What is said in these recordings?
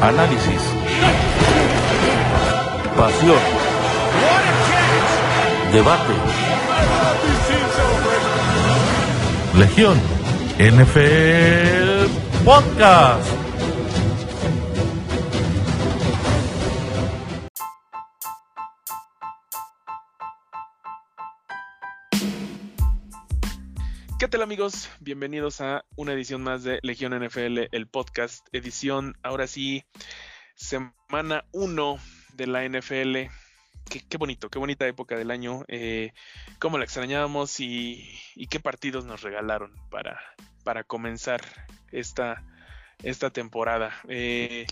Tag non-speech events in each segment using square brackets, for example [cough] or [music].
análisis, pasión, debate. Legión NFL Podcast. ¿Qué tal amigos? Bienvenidos a una edición más de Legión NFL, el podcast, edición, ahora sí, semana 1 de la NFL. Qué, bonito, qué bonita época del año, eh, cómo la extrañábamos y, qué partidos nos regalaron para, para comenzar esta, esta temporada. Eh,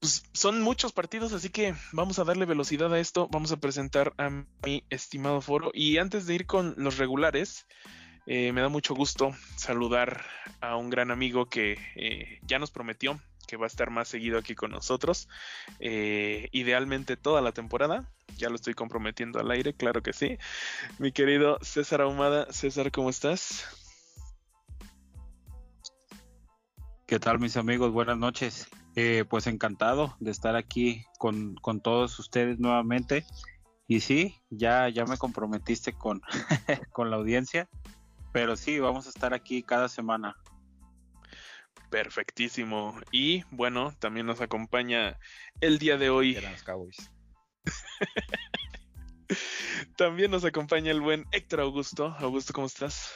pues son muchos partidos, así que vamos a darle velocidad a esto. Vamos a presentar a mi estimado foro. Y antes de ir con los regulares, eh, me da mucho gusto saludar a un gran amigo que eh, ya nos prometió que va a estar más seguido aquí con nosotros. Eh, idealmente toda la temporada. Ya lo estoy comprometiendo al aire, claro que sí. Mi querido César Ahumada. César, ¿cómo estás? ¿Qué tal mis amigos? Buenas noches. pues encantado de estar aquí con, con, todos ustedes nuevamente. Y sí, ya, ya me comprometiste con, [laughs] con la audiencia. Pero sí, vamos a estar aquí cada semana. Perfectísimo. Y bueno, también nos acompaña el día de hoy. [laughs] también nos acompaña el buen Héctor Augusto. Augusto, ¿cómo estás?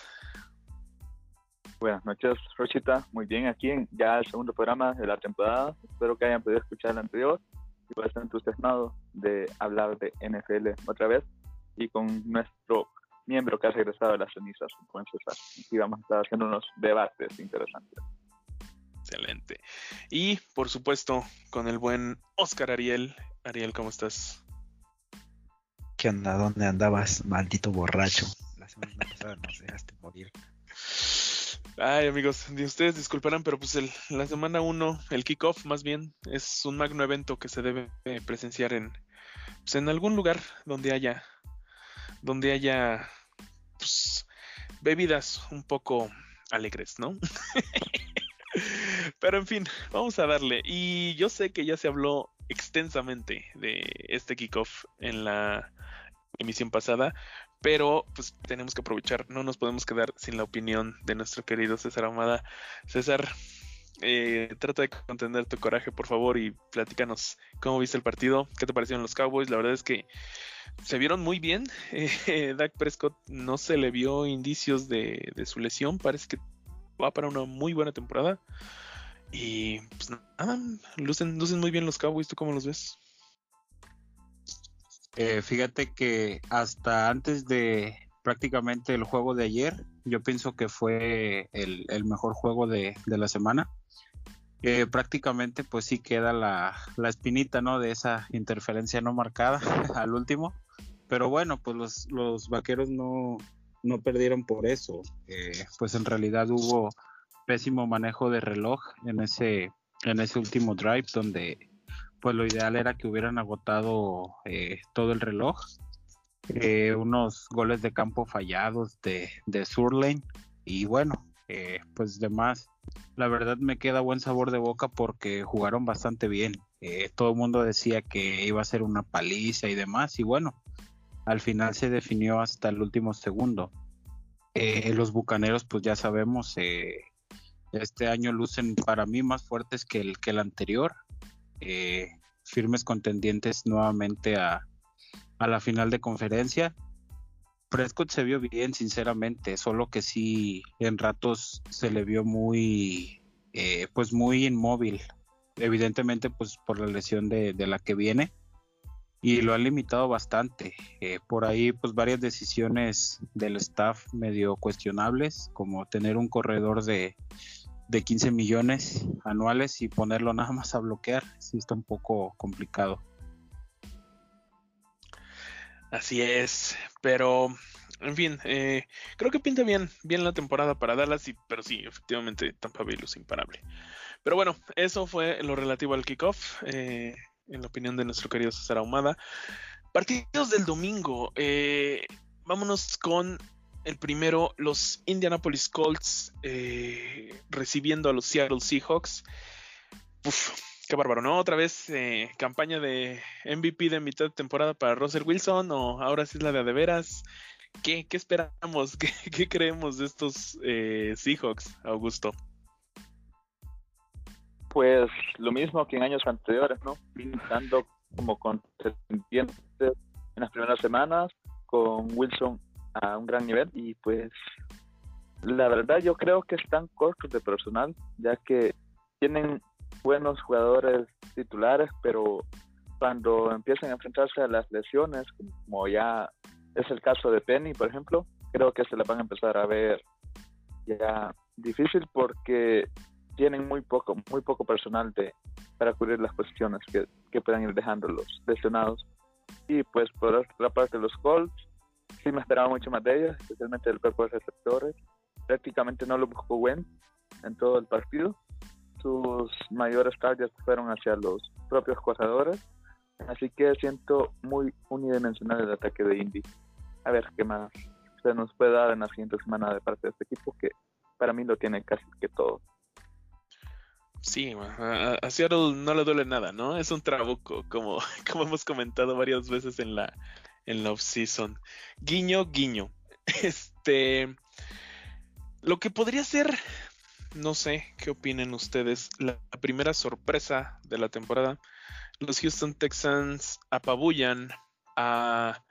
Buenas noches, Rochita. Muy bien, aquí en ya el segundo programa de la temporada. Espero que hayan podido escuchar el anterior y puedan estar entusiasmados de hablar de NFL otra vez y con nuestro miembro que ha regresado de las cenizas, buen César. Y vamos a estar haciendo unos debates interesantes. Excelente. Y por supuesto, con el buen Oscar Ariel. Ariel, ¿cómo estás? ¿Qué onda? ¿Dónde andabas, maldito borracho? La semana pasada nos dejaste morir. Ay, amigos, ustedes disculparán, pero pues el, la semana 1, el kickoff más bien, es un magno evento que se debe presenciar en, pues, en algún lugar donde haya donde haya pues, bebidas un poco alegres, ¿no? Pero en fin, vamos a darle. Y yo sé que ya se habló extensamente de este kickoff en la emisión pasada, pero pues tenemos que aprovechar, no nos podemos quedar sin la opinión de nuestro querido César Amada. César, eh, trata de contener tu coraje, por favor, y platícanos cómo viste el partido, qué te parecieron los Cowboys. La verdad es que se vieron muy bien. Eh, [laughs] Dak Prescott no se le vio indicios de, su lesión. Parece que va para una muy buena temporada. Y pues nada, lucen, lucen muy bien los Cowboys. ¿Tú cómo los ves? Eh, fíjate que hasta antes de prácticamente el juego de ayer, yo pienso que fue el, mejor juego de, la semana. Prácticamente pues sí queda la, la, espinita, ¿no? De esa interferencia no marcada [laughs] al último. Pero bueno, pues los, los vaqueros no, no perdieron por eso. Eh, pues en realidad hubo pésimo manejo de reloj en ese, en ese último drive donde pues lo ideal era que hubieran agotado eh, todo el reloj. Eh, unos goles de campo fallados de, de Surlane y bueno, pues demás. La verdad me queda buen sabor de boca porque jugaron bastante bien. todo el mundo decía que iba a ser una paliza y demás y bueno, al final se definió hasta el último segundo. Eh, los Bucaneros, pues ya sabemos, eh, este año lucen para mí más fuertes que el, que el anterior. Eh, firmes contendientes nuevamente a, a, la final de conferencia. Prescott se vio bien, sinceramente, solo que sí, en ratos se le vio muy, pues muy inmóvil. Evidentemente, pues por la lesión de, de la que viene y lo han limitado bastante. Eh, por ahí, pues varias decisiones del staff medio cuestionables, como tener un corredor de, de 15 millones anuales y ponerlo nada más a bloquear, sí está un poco complicado. Así es, pero en fin, eh, creo que pinta bien, bien la temporada para Dallas, y, pero sí, efectivamente Tampa Bay es imparable. Pero bueno, eso fue lo relativo al kickoff. Eh, en la opinión de nuestro querido César Ahumada. Partidos del domingo. Eh, vámonos con el primero, los Indianapolis Colts eh, recibiendo a los Seattle Seahawks. Qué bárbaro, ¿no? Otra vez eh, campaña de MVP de mitad de temporada para Russell Wilson o ahora sí es la de de veras. ¿Qué, qué esperamos? [laughs] ¿Qué, qué creemos de estos eh, Seahawks, Augusto? Pues lo mismo que en años anteriores, ¿no? Pintando como contendientes en las primeras semanas, con Wilson a un gran nivel y pues la verdad yo creo que están cortos de personal, ya que tienen buenos jugadores titulares, pero cuando empiezan a enfrentarse a las lesiones, como ya es el caso de Penny, por ejemplo, creo que se la van a empezar a ver ya difícil porque tienen muy poco, muy poco personal de, para cubrir las posiciones que, que puedan ir dejando los lesionados. Y pues por otra parte los Colts, sí me esperaba mucho más de ellos, especialmente del cuerpo de receptores. Prácticamente no lo buscó Gwen en todo el partido. Sus mayores targets fueron hacia los propios corredores. Así que siento muy unidimensional el ataque de Indy. A ver qué más se nos puede dar en la siguiente semana de parte de este equipo, que para mí lo tiene casi que todo. Sí, a, a Seattle no le duele nada, ¿no? Es un trabuco, como, [laughs] como hemos comentado varias veces en la, en la off-season. Guiño, guiño. [laughs] Este. Lo que podría ser, no sé qué opinen ustedes, la primera sorpresa de la temporada. Los Houston Texans apabullan a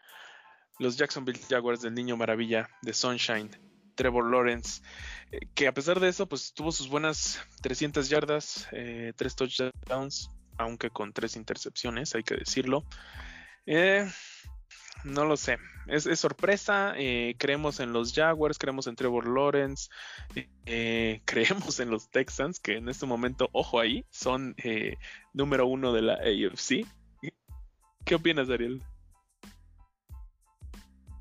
los Jacksonville Jaguars del Niño Maravilla de Sunshine, Trevor Lawrence, eh, que a pesar de eso, pues tuvo sus buenas 300 yardas, eh, 3 touchdowns, aunque con tres intercepciones, hay que decirlo. Eh, no lo sé. Es, es sorpresa. Eh, creemos en los Jaguars, creemos en Trevor Lawrence, eh, [laughs] creemos en los Texans, que en este momento, ojo ahí, son eh, número uno de la AFC. ¿Qué opinas, Ariel?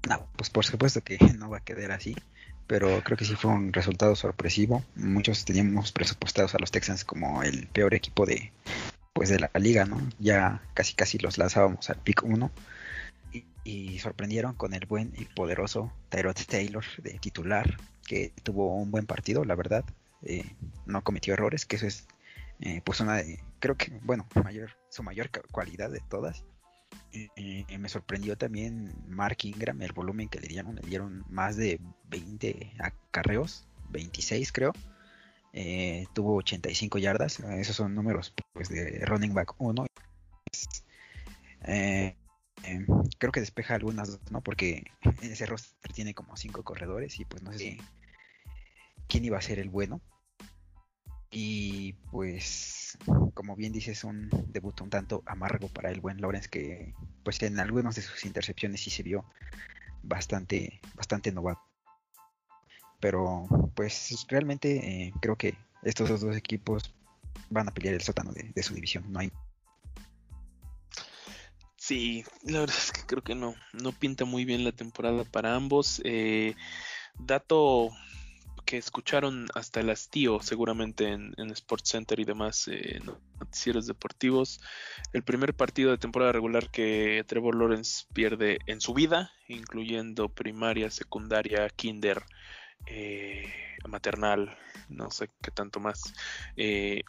No, pues por supuesto que [laughs] no va a quedar así, pero creo que sí fue un resultado sorpresivo. Muchos teníamos presupuestados a los Texans como el peor equipo de pues de la liga, ¿no? Ya casi casi los lanzábamos al pick 1 y, sorprendieron con el buen y poderoso Tyrod Taylor de titular, que tuvo un buen partido, la verdad. Eh, no cometió errores, que eso es eh, pues una de, creo que, bueno, mayor, su mayor cualidad de todas. Y me sorprendió también Mark Ingram, el volumen que le dieron, le dieron más de 20 acarreos, 26 creo. Eh, tuvo 85 yardas, esos son números pues, de running back 1. Eh, eh, creo que despeja algunas, ¿no? Porque ese roster tiene como 5 corredores y pues no sé si, quién iba a ser el bueno. Y pues, como bien dices, un debut un tanto amargo para el buen Lawrence, que pues en algunas de sus intercepciones sí se vio bastante, bastante novato. Pero pues realmente eh, creo que estos dos equipos van a pelear el sótano de, de, su división. No hay. Sí, la verdad es que creo que no, no pinta muy bien la temporada para ambos. Eh, dato que escucharon hasta el hastío seguramente en, Sports Center y demás eh, noticieros deportivos. El primer partido de temporada regular que Trevor Lawrence pierde en su vida, incluyendo primaria, secundaria, kinder, eh, maternal, no sé qué tanto más.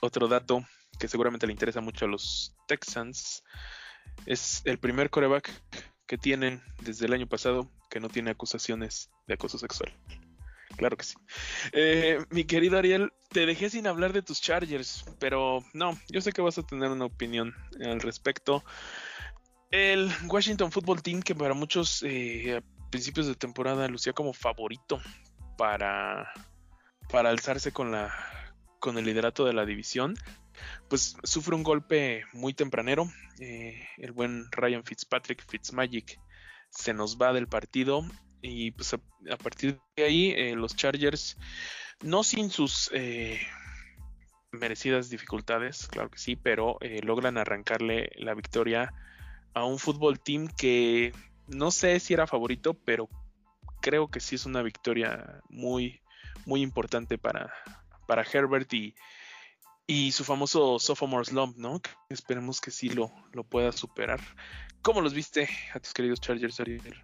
Otro dato que seguramente le interesa mucho a los Texans es el primer coreback que tienen desde el año pasado que no tiene acusaciones de acoso sexual. Claro que sí. Eh, mi querido Ariel, te dejé sin hablar de tus Chargers, pero no, yo sé que vas a tener una opinión al respecto. El Washington Football Team, que para muchos eh, a principios de temporada lucía como favorito para, para alzarse con, la, con el liderato de la división, pues sufre un golpe muy tempranero. Eh, el buen Ryan Fitzpatrick, Fitzmagic, se nos va del partido y pues a, partir de ahí eh, los Chargers, no sin sus eh, merecidas dificultades, claro que sí, pero eh, logran arrancarle la victoria a un fútbol team que no sé si era favorito, pero creo que sí es una victoria muy, muy importante para, para Herbert y, y su famoso sophomore slump, ¿no? Esperemos que sí lo, lo pueda superar. ¿Cómo los viste a tus queridos Chargers, Ariel?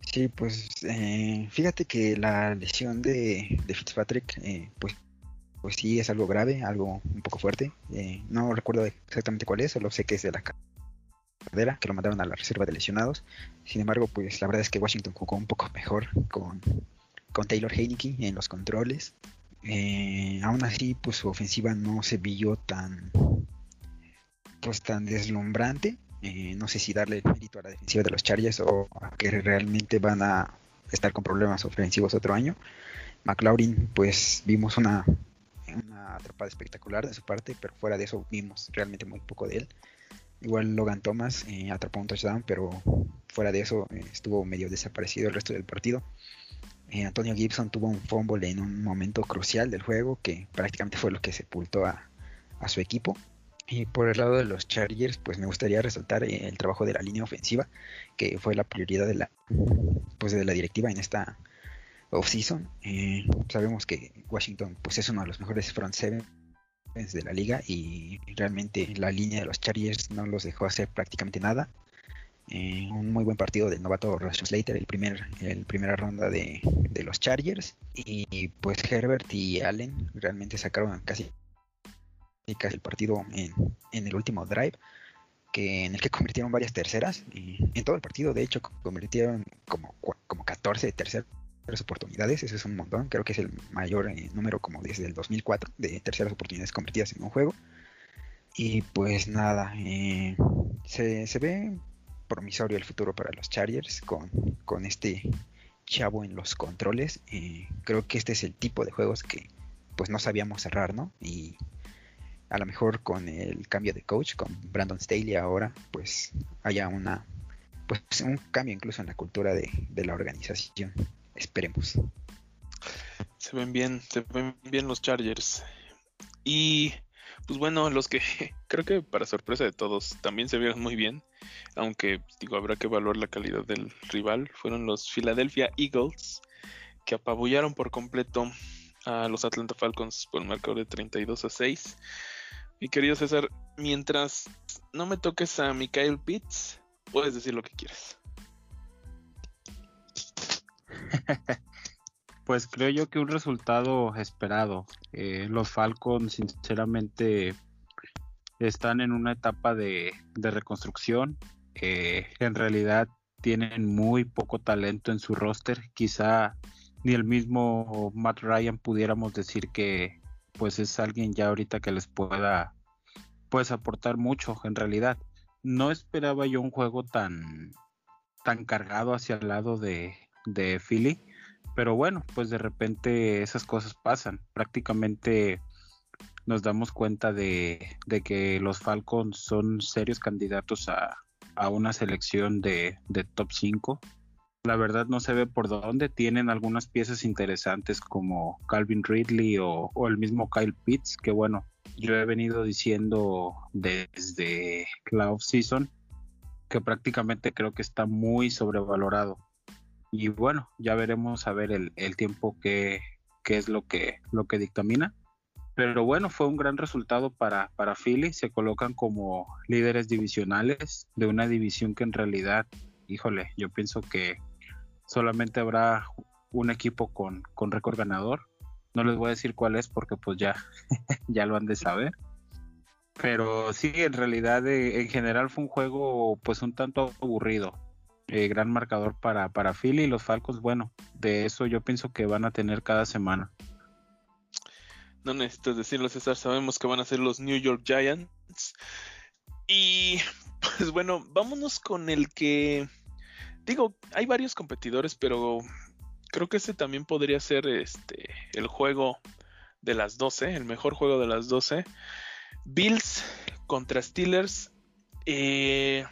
Sí, pues eh, fíjate que la lesión de, de Fitzpatrick, eh, pues pues sí es algo grave, algo un poco fuerte. Eh, no recuerdo exactamente cuál es, solo sé que es de la cadera, que lo mandaron a la reserva de lesionados. Sin embargo, pues la verdad es que Washington jugó un poco mejor con, con Taylor Heineke en los controles. Eh, aún así, pues su ofensiva no se vio tan, pues tan deslumbrante. Eh, no sé si darle mérito a la defensiva de los Chargers o a que realmente van a estar con problemas ofensivos otro año. McLaurin, pues vimos una, una atrapada espectacular de su parte, pero fuera de eso vimos realmente muy poco de él. Igual Logan Thomas eh, atrapó un touchdown, pero fuera de eso eh, estuvo medio desaparecido el resto del partido. Eh, Antonio Gibson tuvo un fumble en un momento crucial del juego que prácticamente fue lo que sepultó a, su equipo. Y por el lado de los Chargers, pues me gustaría resaltar el trabajo de la línea ofensiva, que fue la prioridad de la, pues de la directiva en esta off-season. Eh, sabemos que Washington pues es uno de los mejores front seven de la liga y realmente la línea de los Chargers no los dejó hacer prácticamente nada. Eh, un muy buen partido del novato Russell Slater, el primer, el primera ronda de, de los Chargers. Y pues Herbert y Allen realmente sacaron casi casi el partido en, en, el último drive, que en el que convirtieron varias terceras. Y en todo el partido, de hecho, convirtieron como, como 14 terceras oportunidades. Eso es un montón. Creo que es el mayor eh, número como desde el 2004 de terceras oportunidades convertidas en un juego. Y pues nada, eh, se, se, ve promisorio el futuro para los Chargers con, con este chavo en los controles. Eh, creo que este es el tipo de juegos que pues no sabíamos cerrar, ¿no? Y a lo mejor con el cambio de coach, con Brandon Staley ahora, pues haya una pues un cambio incluso en la cultura de, de la organización. Esperemos. Se ven bien, se ven bien los Chargers. Y pues bueno, los que [laughs] creo que para sorpresa de todos también se vieron muy bien, aunque digo, habrá que evaluar la calidad del rival, fueron los Philadelphia Eagles, que apabullaron por completo a los Atlanta Falcons por un marcador de 32 a 6. Mi querido César, mientras no me toques a Mikael Pitts, puedes decir lo que quieras. [laughs] pues creo yo que un resultado esperado. Eh, los Falcons, sinceramente, están en una etapa de, reconstrucción. Eh, en realidad tienen muy poco talento en su roster. Quizá ni el mismo Matt Ryan pudiéramos decir que pues es alguien ya ahorita que les pueda pues aportar mucho en realidad. No esperaba yo un juego tan tan cargado hacia el lado de, de Philly. Pero bueno, pues de repente esas cosas pasan. Prácticamente nos damos cuenta de, que los Falcons son serios candidatos a, una selección de, top 5. La verdad no se ve por dónde. Tienen algunas piezas interesantes como Calvin Ridley o, o el mismo Kyle Pitts, que bueno, yo he venido diciendo desde la off-season que prácticamente creo que está muy sobrevalorado y bueno, ya veremos a ver el, el tiempo que, que, es lo que, lo que dictamina. Pero bueno, fue un gran resultado para, para Philly. Se colocan como líderes divisionales de una división que en realidad, híjole, yo pienso que solamente habrá un equipo con, con récord ganador. No les voy a decir cuál es porque pues ya, [laughs] ya lo han de saber. Pero sí, en realidad eh, en general fue un juego pues un tanto aburrido eh, gran marcador para, para Philly y los Falcons, bueno, de eso yo pienso que van a tener cada semana. No necesitas decirlo, César, sabemos que van a ser los New York Giants. Y [laughs] pues bueno, vámonos con el que, digo, hay varios competidores, pero creo que este también podría ser este el juego de las 12, el mejor juego de las 12. Bills contra Steelers. Eh,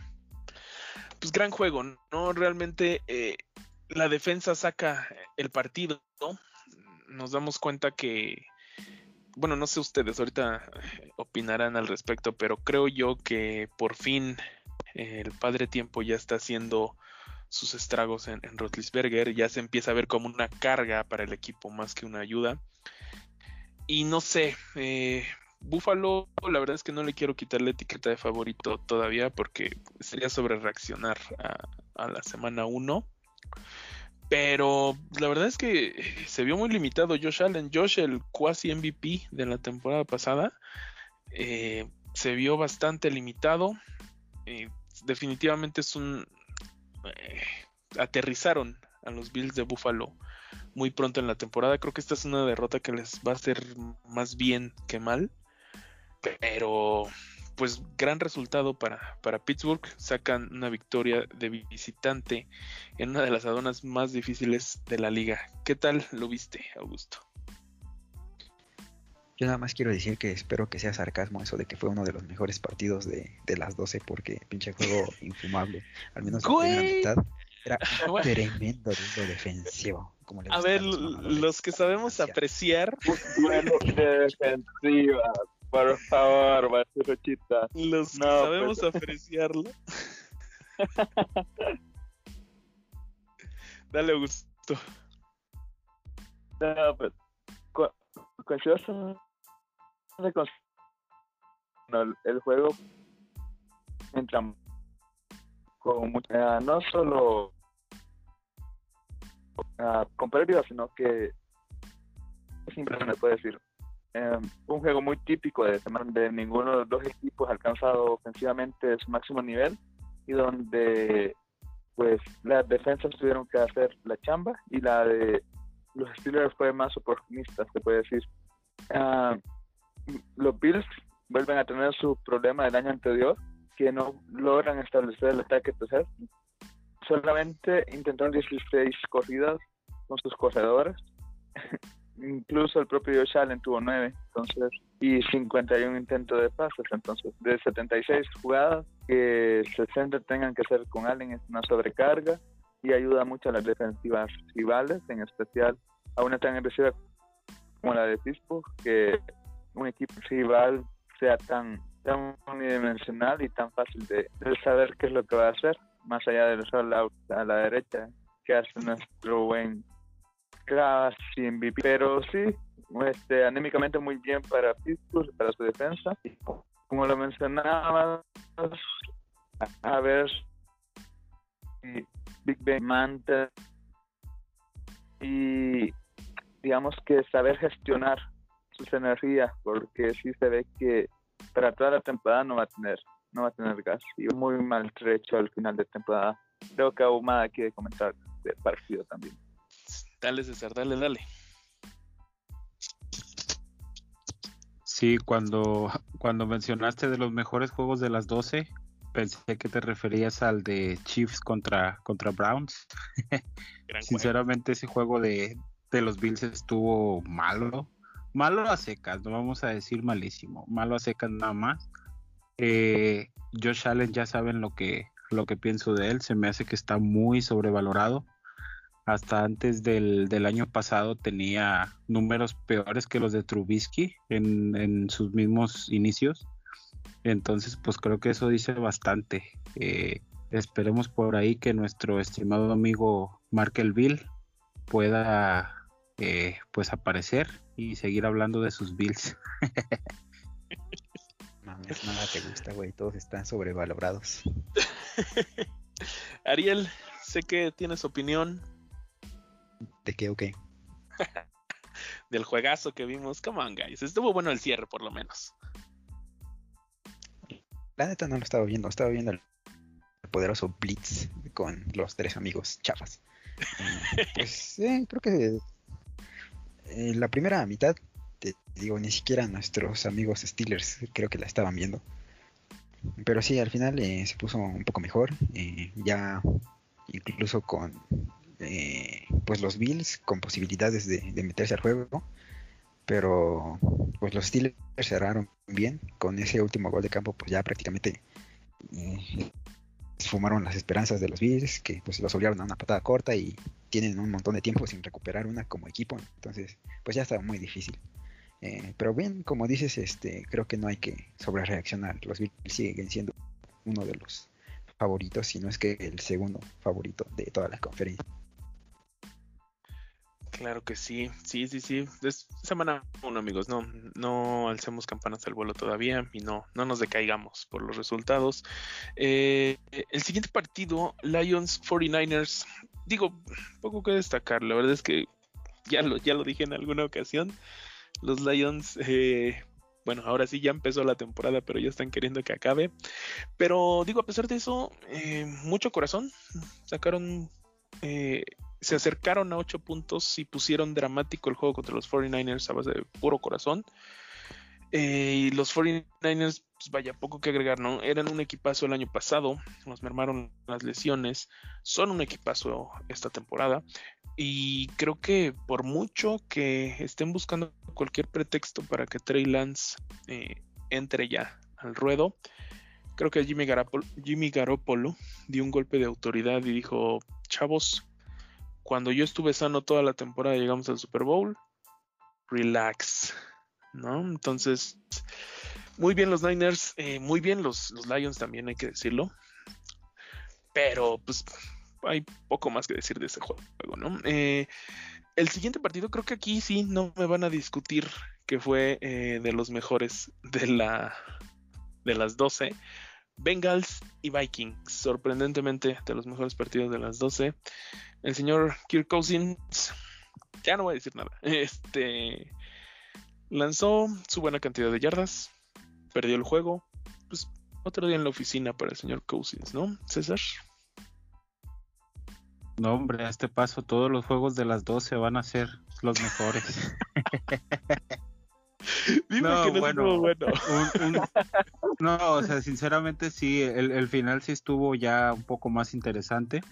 pues gran juego, ¿no? Realmente eh, la defensa saca el partido, ¿no? Nos damos cuenta que, bueno, no sé ustedes, ahorita opinarán al respecto, pero creo yo que por fin el padre tiempo ya está haciendo sus estragos en, en Rotlisberger, ya se empieza a ver como una carga para el equipo más que una ayuda. Y no sé, eh, Buffalo, la verdad es que no le quiero quitar la etiqueta de favorito todavía porque sería sobre reaccionar a, la semana 1. Pero la verdad es que se vio muy limitado Josh Allen. Josh, el cuasi MVP de la temporada pasada, eh, se vio bastante limitado. Eh, definitivamente es un... eh, aterrizaron a los Bills de Buffalo muy pronto en la temporada. Creo que esta es una derrota que les va a hacer más bien que mal. Pero pues gran resultado para, para Pittsburgh. Sacan una victoria de visitante en una de las aduanas más difíciles de la liga. ¿Qué tal lo viste, Augusto? Yo nada más quiero decir que espero que sea sarcasmo eso de que fue uno de los mejores partidos de, de las 12 porque pinche juego [laughs] infumable. Al menos la primera Güey. mitad era un [laughs] Bueno. tremendo duelo defensivo. Como le A ver, los los que sabemos apreciar, Bueno, defensiva, por favor, Barcerochita. los que No, pues. sabemos apreciarlo. [laughs] Dale, Augusto. No, considero de cons- no, el- juego entra con mucha, no solo ah, con pérdida, sino que es impresionante, puedo decir. Eh, un juego muy típico de de ninguno de los dos equipos alcanzado ofensivamente su máximo nivel y donde pues las defensas tuvieron que hacer la chamba y la de los Steelers fue más oportunista, se puede decir. Ah, los Bills vuelven a tener su problema del año anterior, que no logran establecer el ataque terrestre. Solamente intentaron 16 corridas con sus corredores. [laughs] Incluso el propio Josh Allen tuvo 9, entonces, y 51 intentos de pases. Entonces, de 76 jugadas, que 60 tengan que ser con Allen es una sobrecarga y ayuda mucho a las defensivas rivales, en especial a una tan agresiva como la de Pittsburgh, que un equipo rival sea tan, tan unidimensional y tan fácil de, saber qué es lo que va a hacer, más allá del rollout a la derecha que hace nuestro buen casi MVP. Pero sí, este, anímicamente muy bien para Pittsburgh, para su defensa. Como lo mencionabas, a, a ver si Big Ben manta y digamos que saber gestionar sus energías porque sí se ve que para toda la temporada no va a tener no va a tener gas y muy maltrecho al final de temporada creo que Ahumada quiere comentar del partido también Dale, César, dale, dale. Sí, cuando, cuando mencionaste de los mejores juegos de las 12, pensé que te referías al de Chiefs contra, contra Browns. [laughs] Sinceramente, ese juego de, de los Bills estuvo malo. Malo a secas, no vamos a decir malísimo. Malo a secas nada más. Eh, Josh Allen ya saben lo que, lo que pienso de él. Se me hace que está muy sobrevalorado. Hasta antes del, del año pasado tenía números peores que los de Trubisky en, en sus mismos inicios. Entonces, pues creo que eso dice bastante. Eh, esperemos por ahí que nuestro estimado amigo Markelville pueda eh, pues aparecer y seguir hablando de sus Bills. [laughs] Mames, nada te gusta, güey. Todos están sobrevalorados. [laughs] Ariel, sé que tienes opinión ¿De qué o qué? del juegazo que vimos. Come on, guys. Estuvo bueno el cierre, por lo menos. La neta no lo estaba viendo. Estaba viendo el poderoso Blitz con los tres amigos chafas. Pues [laughs] eh, creo que eh, la primera mitad, te digo, ni siquiera nuestros amigos Steelers creo que la estaban viendo. Pero sí, al final eh, se puso un poco mejor. eh, ya incluso con pues los Bills con posibilidades de, meterse al juego. Pero pues los Steelers cerraron bien. Con ese último gol de campo, pues ya prácticamente eh, esfumaron las esperanzas de los Bills, que pues los obligaron a una patada corta y tienen un montón de tiempo sin recuperar una como equipo. Entonces, pues ya está muy difícil. Eh, pero bien, como dices, este, creo que no hay que sobrereaccionar. Los Bills siguen siendo uno de los favoritos, si no es que el segundo favorito de toda la conferencia. Claro que sí, sí, sí, sí. Semana uno, amigos. No, no alcemos campanas al vuelo todavía y no, no nos decaigamos por los resultados. Eh, el siguiente partido, Lions 49ers. Digo, poco que destacar. La verdad es que ya lo, ya lo dije en alguna ocasión. Los Lions, eh, bueno, ahora sí ya empezó la temporada, pero ya están queriendo que acabe. Pero digo, a pesar de eso, eh, mucho corazón. Sacaron eh, se acercaron a 8 puntos y pusieron dramático el juego contra los 49ers a base de puro corazón. Eh, y los 49ers, pues vaya, poco que agregar, ¿no? Eran un equipazo el año pasado, nos mermaron las lesiones, son un equipazo esta temporada. Y creo que por mucho que estén buscando cualquier pretexto para que Trey Lance eh, entre ya al ruedo, creo que Jimmy Garoppolo, Jimmy Garoppolo dio un golpe de autoridad y dijo, chavos, cuando yo estuve sano toda la temporada llegamos al Super Bowl, relax, ¿no? Entonces, muy bien los Niners, eh, muy bien los, Lions también, hay que decirlo. Pero, pues, hay poco más que decir de ese juego, ¿no? Eh, el siguiente partido creo que aquí sí no me van a discutir que fue eh, de los mejores de la de las 12. Bengals y Vikings, sorprendentemente de los mejores partidos de las 12. El señor Kirk Cousins, ya no voy a decir nada, [laughs] este lanzó su buena cantidad de yardas, perdió el juego, pues otro día en la oficina para el señor Cousins, ¿no, César? No, hombre, a este paso todos los juegos de las 12 van a ser los mejores. [laughs] [laughs] Dime no, que no bueno, bueno. Un, un, [laughs] no, o sea, sinceramente sí, el, el, final sí estuvo ya un poco más interesante.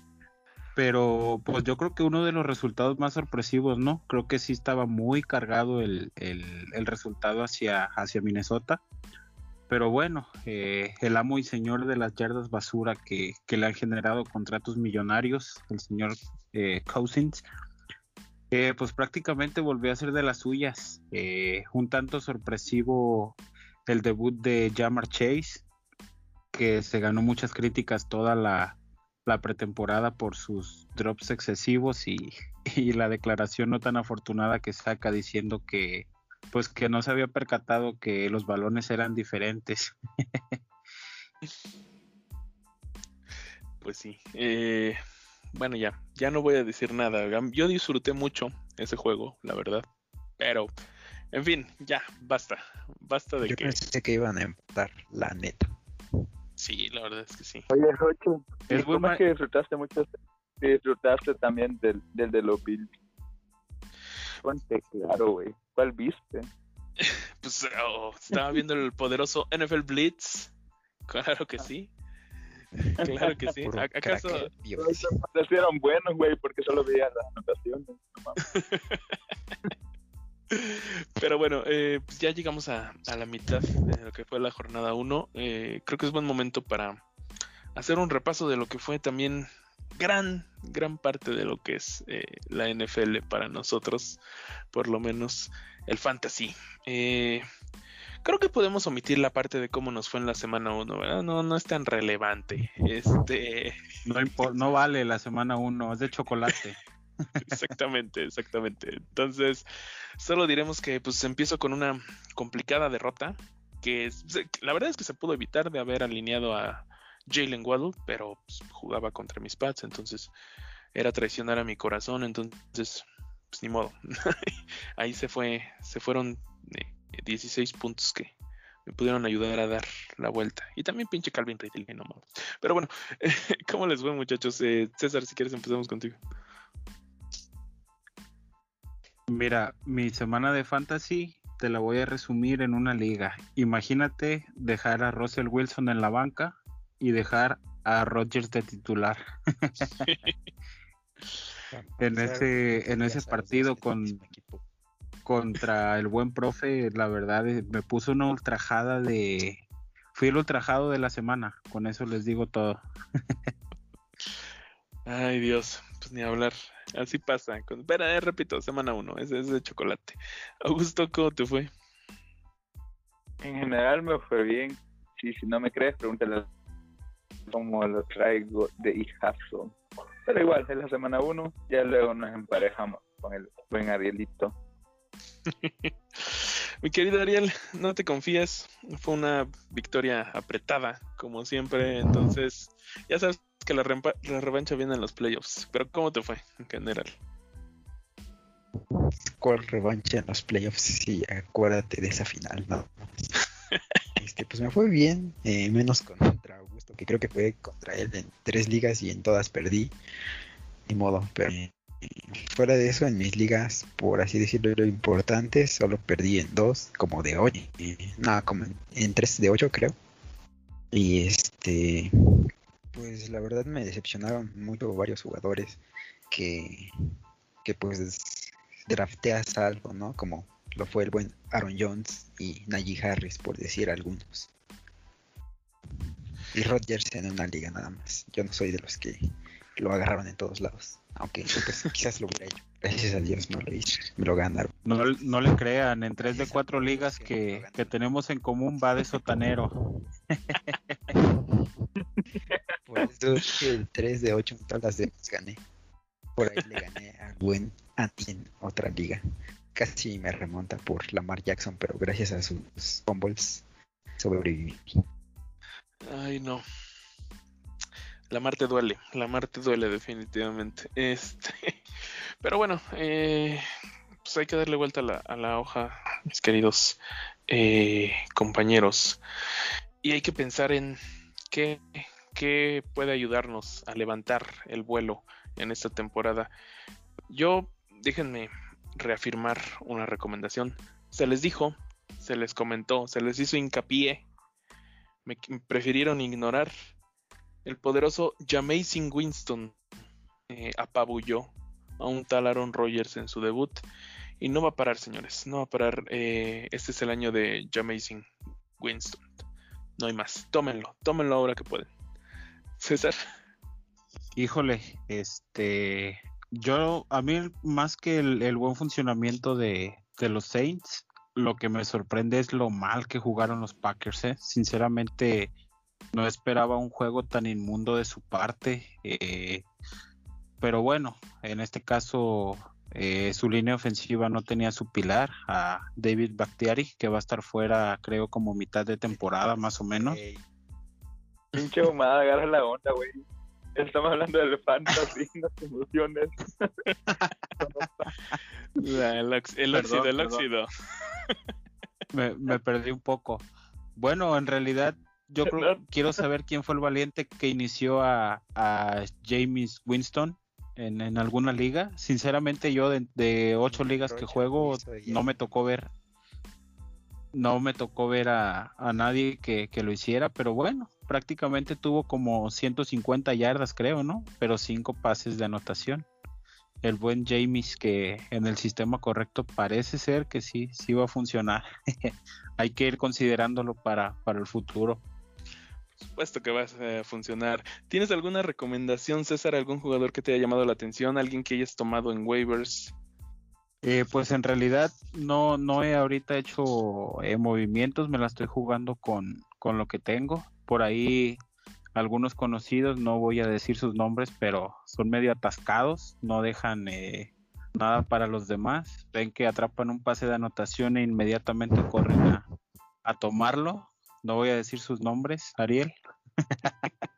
Pero pues yo creo que uno de los resultados más sorpresivos, ¿no? Creo que sí estaba muy cargado el, el, el resultado hacia, hacia Minnesota. Pero bueno, eh, el amo y señor de las yardas basura que, que, le han generado contratos millonarios, el señor eh, Cousins, eh, pues prácticamente volvió a ser de las suyas. Eh, un tanto sorpresivo el debut de Jamar Chase, que se ganó muchas críticas toda la, pretemporada por sus drops excesivos y, [laughs] y, la declaración no tan afortunada que saca diciendo que pues que no se había percatado que los balones eran diferentes. [laughs] pues sí. Eh, bueno, ya, ya no voy a decir nada. Yo disfruté mucho ese juego, la verdad. Pero, en fin, ya, basta. Basta de Yo que. pensé que iban a empatar, la neta. Sí, la verdad es que sí. Oye, Rocho, Es ¿cómo muy es que disfrutaste mucho? Disfrutaste también del, del de los Bills. Ponte claro, güey. ¿Cuál viste? [laughs] Pues oh, estaba viendo el poderoso NFL Blitz. [laughs] Claro que sí. [laughs] Claro que sí. ¿Acaso? Los eran buenos, güey, porque solo veía las anotaciones. No mames. [laughs] Pero bueno, eh, pues ya llegamos a, a, la mitad de lo que fue la jornada 1. Eh, creo que es buen momento para hacer un repaso de lo que fue también gran, gran parte de lo que es eh, la NFL para nosotros, por lo menos el fantasy. Eh, creo que podemos omitir la parte de cómo nos fue en la semana 1, ¿verdad? No, no es tan relevante. Este. No, no vale la semana 1, es de chocolate. [laughs] exactamente, exactamente. Entonces, solo diremos que pues empiezo con una complicada derrota, que es, la verdad es que se pudo evitar de haber alineado a Jalen Waddle, pero pues, jugaba contra mis Pats, entonces era traicionar a mi corazón, entonces pues ni modo. [laughs] Ahí se fue, se fueron eh, 16 puntos que me pudieron ayudar a dar la vuelta. Y también pinche Calvin Ridley, no mames. Pero bueno, [laughs] ¿cómo les fue muchachos? Eh, César, si quieres empezamos contigo. Mira, mi semana de fantasy te la voy a resumir en una liga. Imagínate dejar a Russell Wilson en la banca y dejar a Rodgers de titular. [laughs] en ese, en ese partido con contra el buen profe, la verdad eh, me puso una ultrajada de fui el ultrajado de la semana, con eso les digo todo. Ay Dios, pues ni hablar. Así pasa. Con, espera, eh, repito, semana uno, ese es de chocolate. Augusto, ¿cómo te fue? En general me fue bien. Sí, si no me crees, pregúntale cómo lo traigo de hijazo. Pero igual, es la semana uno, ya luego nos emparejamos. con el buen Arielito. [laughs] Mi querido Ariel, no te confíes, fue una victoria apretada, como siempre, entonces ya sabes que la, revancha viene en los playoffs, pero ¿cómo te fue en general? ¿Cuál revancha en los playoffs? Sí, acuérdate de esa final, ¿no? [laughs] Este, pues me fue bien, eh, menos contra Augusto, que creo que fue contra él en tres ligas y en todas perdí. Ni modo, pero fuera de eso, en mis ligas, por así decirlo, importantes, solo perdí en dos, como de ocho. nada, como en, en tres de ocho, creo. Y este, pues la verdad me decepcionaron mucho varios jugadores que, que pues drafteas algo, ¿no? Como lo fue el buen Aaron Jones y Najee Harris, por decir algunos. Y Rodgers en una liga nada más. Yo no soy de los que lo agarraron en todos lados. Aunque pues quizás lo hubiera hecho. Gracias a Dios no lo hice. Me lo ganaron. No, no le crean, en tres de cuatro ligas que, que tenemos en común va de sotanero. [laughs] Por eso es que el 3 de 8 en todas las demás gané. Por ahí le gané al buen Anti en otra liga. Casi me remonta por Lamar Jackson, pero gracias a sus fumbles sobreviví. Ay, no. La mar te duele, la mar te duele definitivamente. [laughs] Este, pero bueno, eh, pues hay que darle vuelta a la, a la hoja, mis queridos eh, compañeros. Y hay que pensar en qué, qué puede ayudarnos a levantar el vuelo en esta temporada. Yo, déjenme reafirmar una recomendación. Se les dijo, se les comentó, se les hizo hincapié. Me prefirieron ignorar. El poderoso Jamazing Winston eh, apabulló a un tal Aaron Rodgers en su debut. Y no va a parar, señores. No va a parar. eh, este es el año de Jamazing Winston. No hay más. Tómenlo. Tómenlo ahora que pueden. César. Híjole, este, yo, a mí más que el, el buen funcionamiento de, de los Saints, lo que me sorprende es lo mal que jugaron los Packers, ¿eh? Sinceramente, no esperaba un juego tan inmundo de su parte, eh, pero bueno, en este caso, eh, su línea ofensiva no tenía su pilar, a David Bakhtiari, que va a estar fuera, creo, como mitad de temporada, más o menos. Pinche humada, agarra la onda, güey. Estamos hablando del fantasy, [laughs] no te emociones. La- el ox- el Perdón, óxido, el perdón. óxido. me, me perdí un poco. Bueno, en realidad yo creo, quiero saber quién fue el valiente que inició a, a James Winston en, en alguna liga. Sinceramente yo de, de ocho ligas que juego no me tocó ver no me tocó ver a, a nadie que, que lo hiciera, pero bueno, prácticamente tuvo como 150 yardas creo, ¿no? Pero cinco pases de anotación. El buen James que en el sistema correcto parece ser que sí, sí va a funcionar. [laughs] Hay que ir considerándolo para, para el futuro. Supuesto que va a funcionar. ¿Tienes alguna recomendación, César? ¿Algún jugador que te haya llamado la atención? ¿Alguien que hayas tomado en waivers? Eh, pues en realidad no, no he ahorita hecho eh, movimientos, me la estoy jugando con, con lo que tengo. Por ahí algunos conocidos, no voy a decir sus nombres, pero son medio atascados, no dejan eh, nada para los demás. Ven que atrapan un pase de anotación e inmediatamente corren a, a tomarlo. No voy a decir sus nombres, Ariel. [laughs]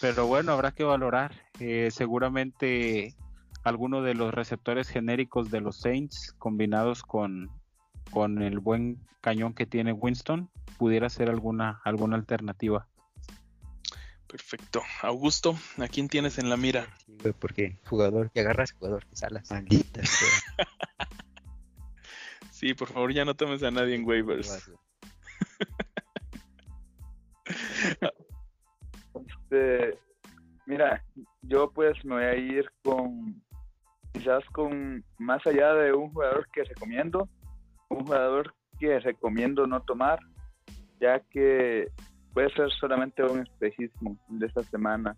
pero bueno, habrá que valorar. Eh, seguramente alguno de los receptores genéricos de los Saints combinados con, con el buen cañón que tiene Winston pudiera ser alguna, alguna alternativa. Perfecto. Augusto, ¿a quién tienes en la mira? Sí, güey, porque jugador que agarras, jugador que salas. Maldita. [laughs] Sí, por favor, ya no tomes a nadie en waivers. Este, mira, yo pues me voy a ir con, quizás con, más allá de un jugador que recomiendo, un jugador que recomiendo no tomar, ya que puede ser solamente un espejismo de esta semana,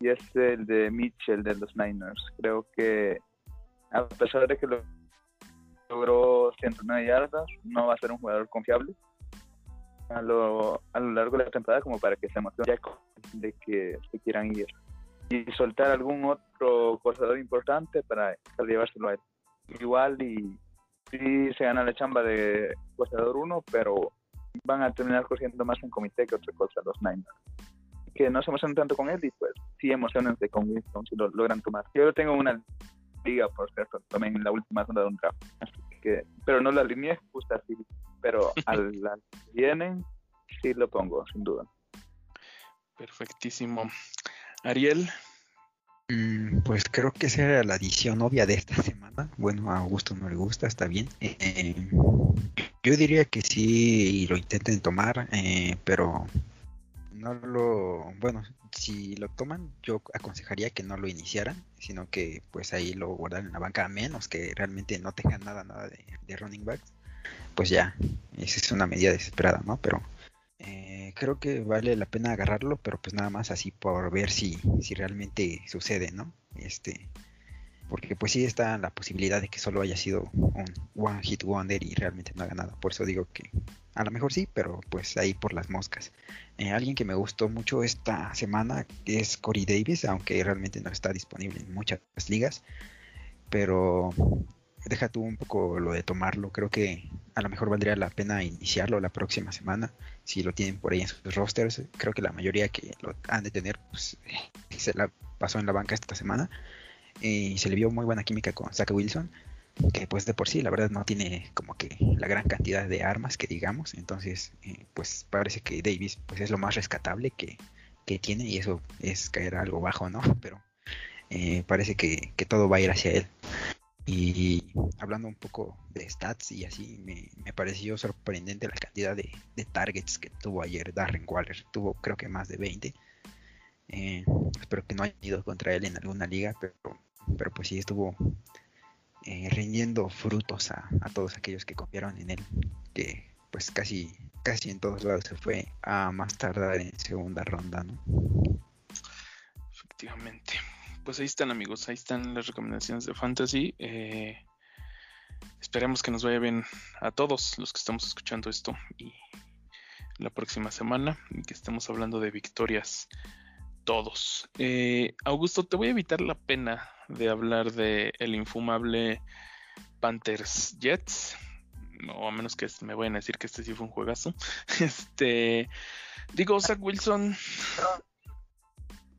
y es el de Mitchell de los Niners. Creo que a pesar de que lo logró 109 yardas, no va a ser un jugador confiable a lo, a lo largo de la temporada como para que se emocione ya de que se quieran ir. y soltar algún otro corredor importante para, llevárselo a él. Igual y sí se gana la chamba de corredor 1, pero van a terminar corriendo más en comité que otra cosa los Niners. Que no se emocionan tanto con él y pues sí emocionense con Winston si lo logran tomar. Yo lo tengo en una liga, por cierto, también en la última ronda de un draft. Así que, pero no la alineé justo así. Pero [laughs] a las que vienen sí lo pongo, sin duda. Perfectísimo. Ariel, Mm, Pues creo que esa era la adición obvia de esta semana. Bueno, a Augusto no le gusta, está bien. Eh, yo diría que sí lo intenten tomar, eh, pero no lo... Bueno, si lo toman, yo aconsejaría que no lo iniciaran, sino que pues ahí lo guardaran en la banca, a menos que realmente no tengan nada, nada de, de running backs. Pues ya, esa es una medida desesperada, ¿no? Pero eh, creo que vale la pena agarrarlo, pero pues nada más así por ver si, si realmente sucede, ¿no? Este, porque pues sí está la posibilidad de que solo haya sido un one hit wonder y realmente no haga nada. Por eso digo que a lo mejor sí, pero pues ahí por las moscas. Eh, alguien que me gustó mucho esta semana es Corey Davis, aunque realmente no está disponible en muchas ligas, pero deja tú un poco lo de tomarlo. Creo que a lo mejor valdría la pena iniciarlo la próxima semana. Si lo tienen por ahí en sus rosters, creo que la mayoría que lo han de tener, pues se la pasó en la banca esta semana. Y se le vio muy buena química con Zach Wilson. Que pues de por sí, la verdad, no tiene como que la gran cantidad de armas que digamos. Entonces, eh, pues parece que Davis pues es lo más rescatable que, que tiene. Y eso es caer algo bajo, ¿no? Pero eh, parece que, que todo va a ir hacia él. Y hablando un poco de stats y así, me, me pareció sorprendente la cantidad de, de, targets que tuvo ayer Darren Waller. Tuvo creo que más de 20. Eh, espero que no haya ido contra él en alguna liga, pero, pero pues sí estuvo eh, rindiendo frutos a, a, todos aquellos que confiaron en él. Que pues casi, casi en todos lados se fue a más tardar en segunda ronda, ¿no? Efectivamente pues ahí están amigos, ahí están las recomendaciones de Fantasy. Eh, esperemos que nos vaya bien a todos los que estamos escuchando esto y la próxima semana y que estemos hablando de victorias todos. Eh, Augusto, te voy a evitar la pena de hablar de el infumable Panthers Jets. O a menos que me vayan a decir que este sí fue un juegazo. [laughs] Este. Digo, Zach Wilson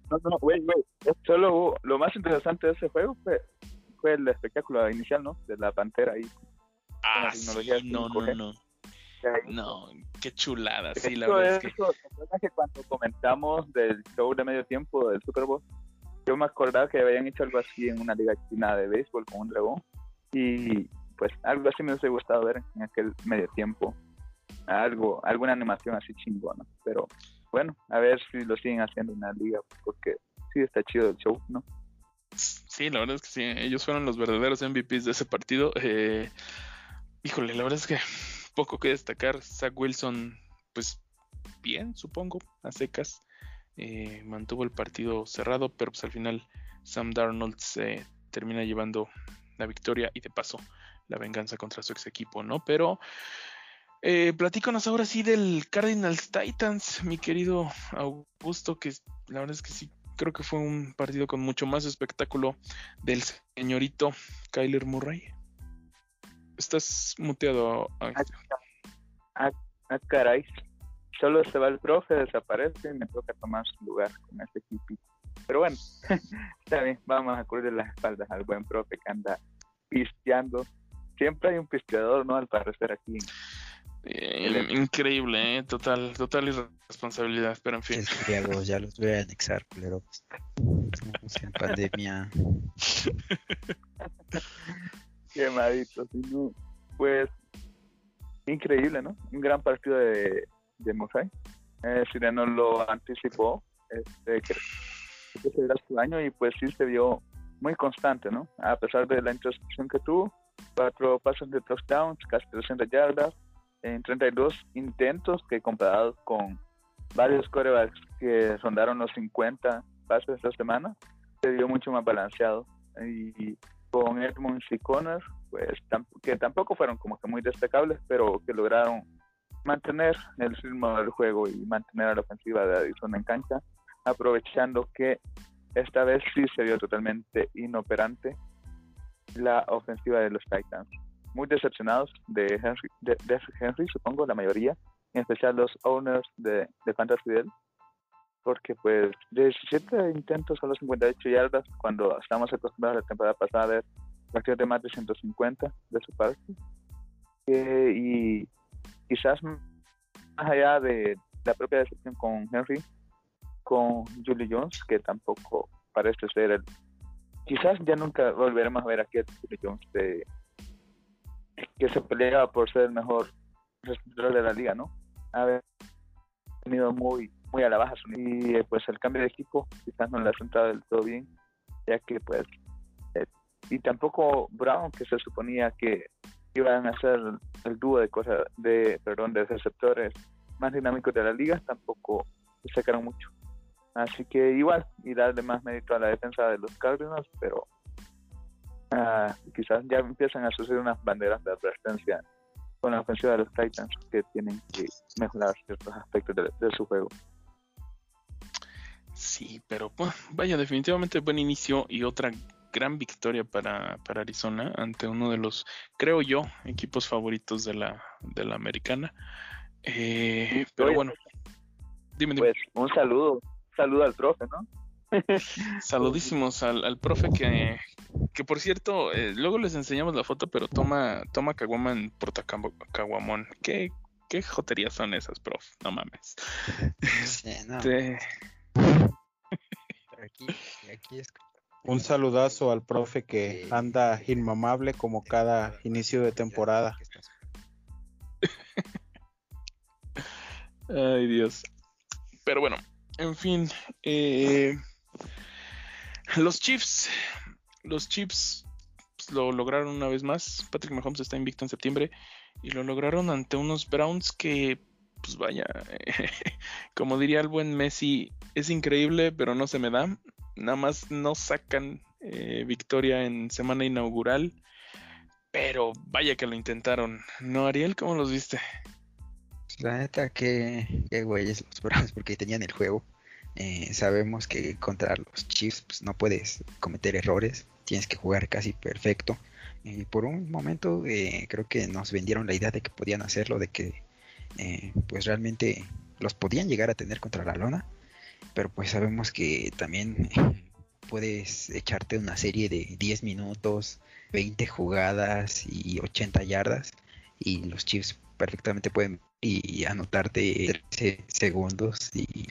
no, no, güey, güey. Solo lo más interesante de ese juego fue, fue el espectáculo inicial, ¿no? De la pantera ahí. Ah, sí, no, no, no. No, qué chulada, sí, la verdad es que... cuando comentamos del show de medio tiempo del Super Bowl, yo me acordaba que habían hecho algo así en una liga china de béisbol con un dragón y pues algo así me hubiese gustado ver en aquel medio tiempo. Algo, alguna animación así chingona, pero bueno, a ver si lo siguen haciendo en la liga, porque sí está chido el show, ¿no? Sí, la verdad es que sí, ellos fueron los verdaderos MVPs de ese partido. Eh, híjole, la verdad es que poco que destacar. Zach Wilson, pues bien, supongo, a secas. Eh, mantuvo el partido cerrado, pero pues al final Sam Darnold se termina llevando la victoria y de paso la venganza contra su ex equipo, ¿no? Pero eh, platícanos ahora sí del Cardinals Titans, mi querido Augusto, que la verdad es que sí, creo que fue un partido con mucho más espectáculo del señorito Kyler Murray. Estás muteado. Ah, ah, ah, caray. Solo se va el profe, desaparece y me toca tomar su lugar con ese equipo. Pero bueno, [laughs] está bien, vamos a cubrir las espaldas al buen profe que anda pisteando. Siempre hay un pisteador, ¿no? Al parecer aquí eh, increíble, ¿eh? total, total irresponsabilidad, pero en fin. ya los voy a anexar, pero estamos en pandemia. [laughs] Quemadito, no, pues increíble, ¿no? Un gran partido de, de Mosai. Eh, Sireno lo anticipó, este, que, que será su año y pues sí se vio muy constante, ¿no? A pesar de la introspección que tuvo, cuatro pasos de touchdowns, casi 300 yardas, en 32 intentos que comparados con varios corebacks que rondaron los 50 pases esta semana, se vio mucho más balanceado. Y con Edmonds y Connor, pues que tampoco fueron como que muy destacables, pero que lograron mantener el ritmo del juego y mantener a la ofensiva de Arizona en cancha, aprovechando que esta vez sí se vio totalmente inoperante la ofensiva de los Titans. Muy decepcionados de Henry, de, Henry supongo, la mayoría, en especial los owners de, de Fantasy Dell, porque pues de 17 intentos los 58 yardas, cuando estamos acostumbrados la temporada pasada a ver partidos de más de 150 de su parte, eh, y quizás más allá de la propia decepción con Henry, con Julie Jones, que tampoco parece ser el... Quizás ya nunca volveremos a ver a Julie Jones de, que se peleaba por ser el mejor receptor de la liga, ¿no? Ha venido muy muy a la baja y eh, pues el cambio de equipo quizás no le ha sentado del todo bien, ya que pues eh, y tampoco Brown que se suponía que iban a ser el dúo de cosas de perdón de receptores más dinámicos de la liga tampoco se sacaron mucho así que igual y darle más mérito a la defensa de los Cardinals pero uh, quizás ya empiezan a suceder unas banderas de advertencia con la ofensiva de los Titans que tienen que mejorar ciertos aspectos de, de su juego Sí, pero vaya, definitivamente buen inicio y otra gran victoria para, para, Arizona ante uno de los, creo yo, equipos favoritos de la, de la americana. Eh, pero bueno, dime, dime. Pues un saludo, saludo al profe, ¿no? Saludísimos al, al, profe que, que por cierto, eh, luego les enseñamos la foto, pero toma, toma caguama en Portacaguamón. ¿Qué, ¿Qué joterías son esas, prof? No mames. Sí, no. Este, aquí, aquí es... Un saludazo al profe que Sí. anda inmamable como cada inicio de temporada. Ay, Dios. Pero bueno, en fin. eh, los Chiefs. Los Chiefs pues, lo lograron una vez más. Patrick Mahomes está invicto en septiembre. Y lo lograron ante unos Browns que, pues vaya, [laughs] como diría el buen Messi, es increíble, pero no se me da. Nada más no sacan eh, victoria en semana inaugural. Pero vaya que lo intentaron. ¿No, Ariel? ¿Cómo los viste? La neta que, que güeyes los Browns porque tenían el juego. Eh, sabemos que contra los Chiefs pues, no puedes cometer errores, tienes que jugar casi perfecto. Y por un momento eh, creo que nos vendieron la idea de que podían hacerlo, de que eh, pues realmente los podían llegar a tener contra la lona, pero pues sabemos que también eh, puedes echarte una serie de 10 minutos, 20 jugadas y 80 yardas y los Chiefs perfectamente pueden y anotarte 13 segundos y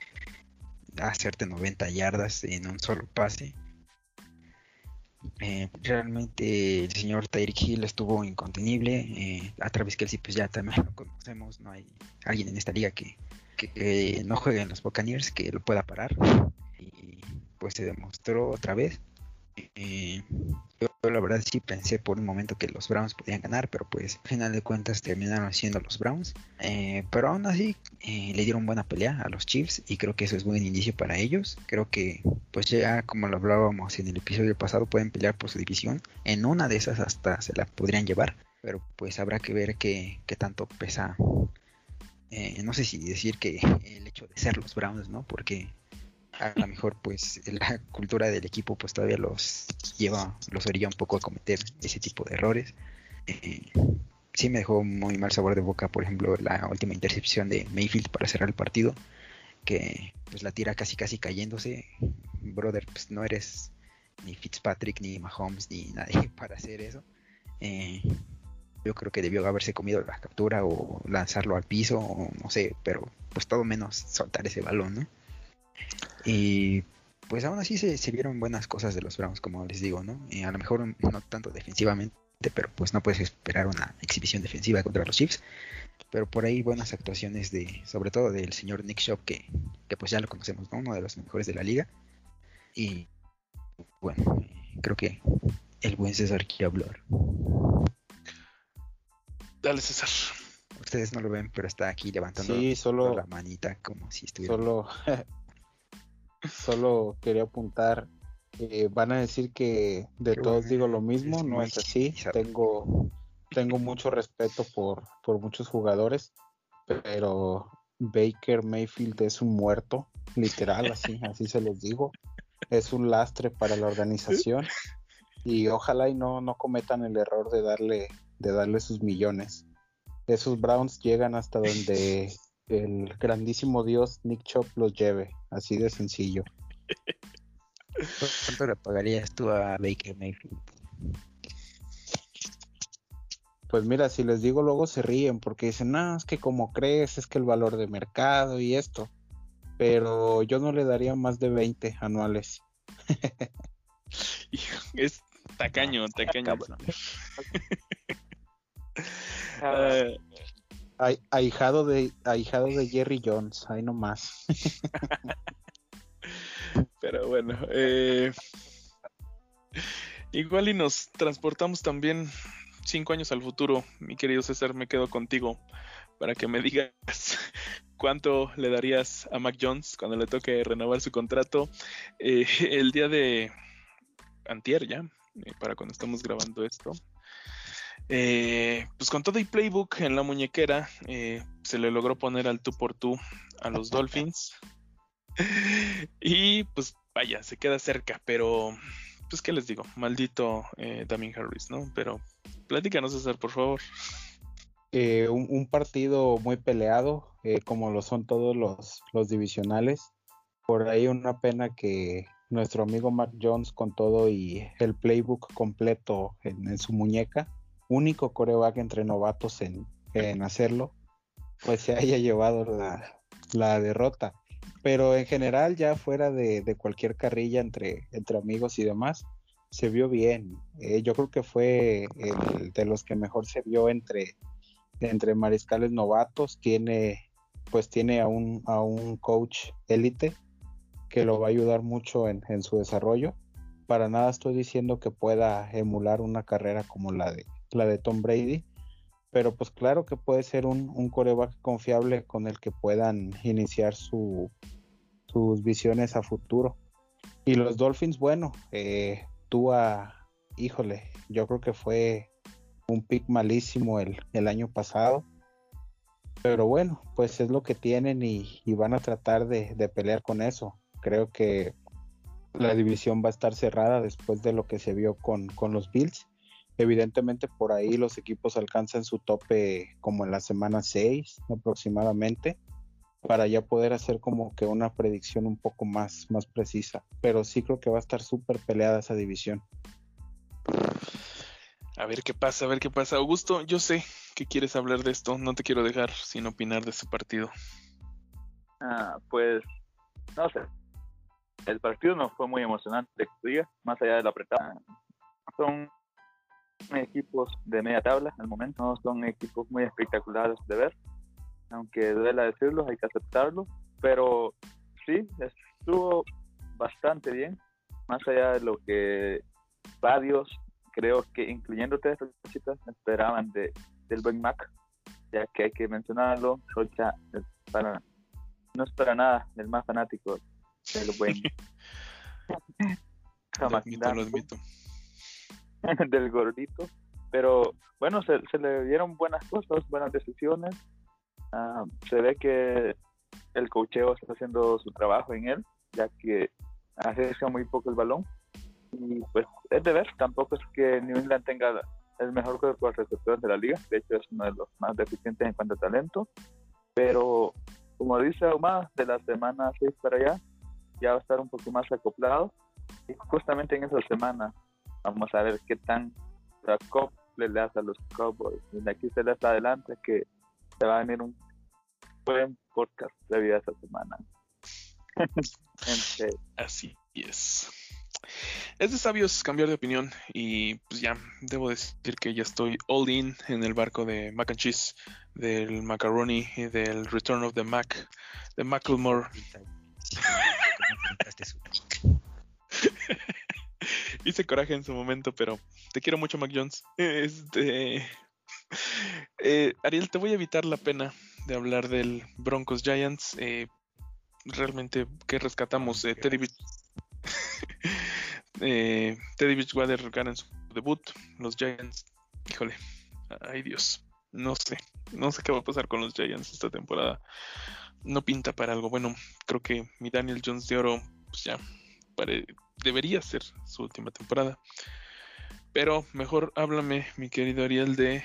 hacerte 90 yardas en un solo pase. Eh, realmente el señor Tyreek Hill estuvo incontenible. Eh, a Travis Kelsey pues ya también lo conocemos. No hay alguien en esta liga que, que eh, no juegue en los Buccaneers que lo pueda parar. Y pues se demostró otra vez. Eh, yo la verdad sí pensé por un momento que los Browns podían ganar, pero pues al final de cuentas terminaron siendo los Browns. Eh, pero aún así eh, le dieron buena pelea a los Chiefs y creo que eso es buen inicio para ellos. Creo que pues ya como lo hablábamos en el episodio pasado pueden pelear por su división. En una de esas hasta se la podrían llevar, pero pues habrá que ver qué, qué tanto pesa. Eh, no sé si decir que el hecho de ser los Browns, ¿no? Porque a lo mejor pues la [laughs] cultura del equipo pues todavía los lleva, los orilla un poco a cometer ese tipo de errores. Eh, sí me dejó muy mal sabor de boca, por ejemplo, la última intercepción de Mayfield para cerrar el partido, que pues la tira casi casi cayéndose. Brother, pues no eres ni Fitzpatrick, ni Mahomes, ni nadie [laughs] para hacer eso. Eh, yo creo que debió haberse comido la captura o lanzarlo al piso, o no sé, pero pues todo menos soltar ese balón, ¿no? Y pues aún así se, se, vieron buenas cosas de los Browns, como les digo, ¿no? Y a lo mejor no tanto defensivamente, pero pues no puedes esperar una exhibición defensiva contra los Chiefs. Pero por ahí buenas actuaciones de, sobre todo del señor Nick Shop, que, que pues ya lo conocemos, ¿no? Uno de los mejores de la liga. Y bueno, creo que el buen César quiere hablar. Dale, César. Ustedes no lo ven, pero está aquí levantando sí, solo, la manita como si estuviera. Solo, [laughs] solo quería apuntar. Eh, van a decir que de Qué todos bueno, digo lo mismo, no es así. Tengo, tengo mucho respeto por, por muchos jugadores, pero Baker Mayfield es un muerto, literal, así, [laughs] así se los digo. es un lastre para la organización y ojalá y no, no cometan el error de darle, de darle sus millones. Esos Browns llegan hasta donde [laughs] el grandísimo Dios Nick Chop los lleve, así de sencillo. ¿Cuánto le pagarías tú a Baker Mayfield? Pues mira, si les digo luego se ríen porque dicen, no, es que como crees, es que el valor de mercado y esto. Pero yo no le daría más de 20 anuales. [laughs] es tacaño, tacaño. Uh, [laughs] ahijado de ahijado de Jerry Jones, ahí nomás. [laughs] Pero bueno, eh, igual y nos transportamos también cinco años al futuro, mi querido César, me quedo contigo para que me digas [laughs] cuánto le darías a Mac Jones cuando le toque renovar su contrato eh, el día de antier ya, eh, para cuando estamos grabando esto. Eh, pues con todo y playbook en la muñequera, se le logró poner al tú por tú a los Dolphins. [laughs] y pues vaya, se queda cerca, pero pues qué les digo, maldito eh, Damien Harris, ¿no? Pero platícanos, César, por favor. Eh, un, partido muy peleado, eh, como lo son todos los, divisionales. Por ahí una pena que nuestro amigo Mac Jones con todo y el playbook completo en, su muñeca, único coreback entre novatos en, en, hacerlo, pues se haya llevado la, la derrota pero en general ya fuera de, cualquier carrilla entre, entre amigos y demás, se vio bien. Eh, yo creo que fue el de los que mejor se vio entre, entre mariscales novatos. Tiene, pues tiene a un, a un coach élite que lo va a ayudar mucho en, en, su desarrollo. Para nada estoy diciendo que pueda emular una carrera como la de, la de Tom Brady, pero pues claro que puede ser un, un coreback confiable con el que puedan iniciar su, sus visiones a futuro. Y los Dolphins, bueno, eh, tú a, híjole, yo creo que fue un pick malísimo el, el, año pasado. Pero bueno, pues es lo que tienen y, van a tratar de, de, pelear con eso. Creo que la división va a estar cerrada después de lo que se vio con, con los Bills. Evidentemente por ahí los equipos alcanzan su tope como en la semana 6 aproximadamente para ya poder hacer como que una predicción un poco más, más precisa. Pero sí creo que va a estar súper peleada esa división. A ver qué pasa, a ver qué pasa. Augusto, yo sé que quieres hablar de esto, no te quiero dejar sin opinar de ese partido. Ah, pues, no sé. El partido no fue muy emocionante, más allá de la apretada. Son equipos de media tabla al momento, no son equipos muy espectaculares de ver, aunque duela decirlo, hay que aceptarlo, pero sí, estuvo bastante bien, más allá de lo que varios, creo que incluyéndote, esperaban de, del buen Mac, ya que hay que mencionarlo, para, no es para nada el más fanático del buen. [laughs] [laughs] del gordito. Pero bueno, se, le dieron buenas cosas, buenas decisiones. Ah, se ve que el cocheo está haciendo su trabajo en él, ya que arriesga muy poco el balón. Y pues es de ver, tampoco es que New England tenga el mejor cuerpo de receptores de la liga, de hecho es uno de los más deficientes en cuanto a talento. Pero como dice Omar, de la semana 6 para allá, ya va a estar un poco más acoplado. Y justamente en esa semana Vamos a ver qué tan acople le hace a los Cowboys. de aquí se les adelante que se va a venir un buen podcast de vida esta semana. [laughs] Así es. Es de sabios cambiar de opinión y pues ya debo decir que ya estoy all in en el barco de mac and cheese, del macaroni y del Return of the Mac, de Macklemore. [laughs] hice coraje en su momento, pero te quiero mucho, Mac Jones. Este. Eh, Ariel, te voy a evitar la pena de hablar del Broncos Giants. Eh, realmente, ¿qué rescatamos? Eh, Teddy Beach. [laughs] Teddy Beachwater gana en su debut. Los Giants, híjole, ay Dios, no sé, no sé qué va a pasar con los Giants esta temporada. No pinta para algo. Bueno, creo que mi Daniel Jones de oro, pues ya debería ser su última temporada. Pero mejor háblame, mi querido Ariel, de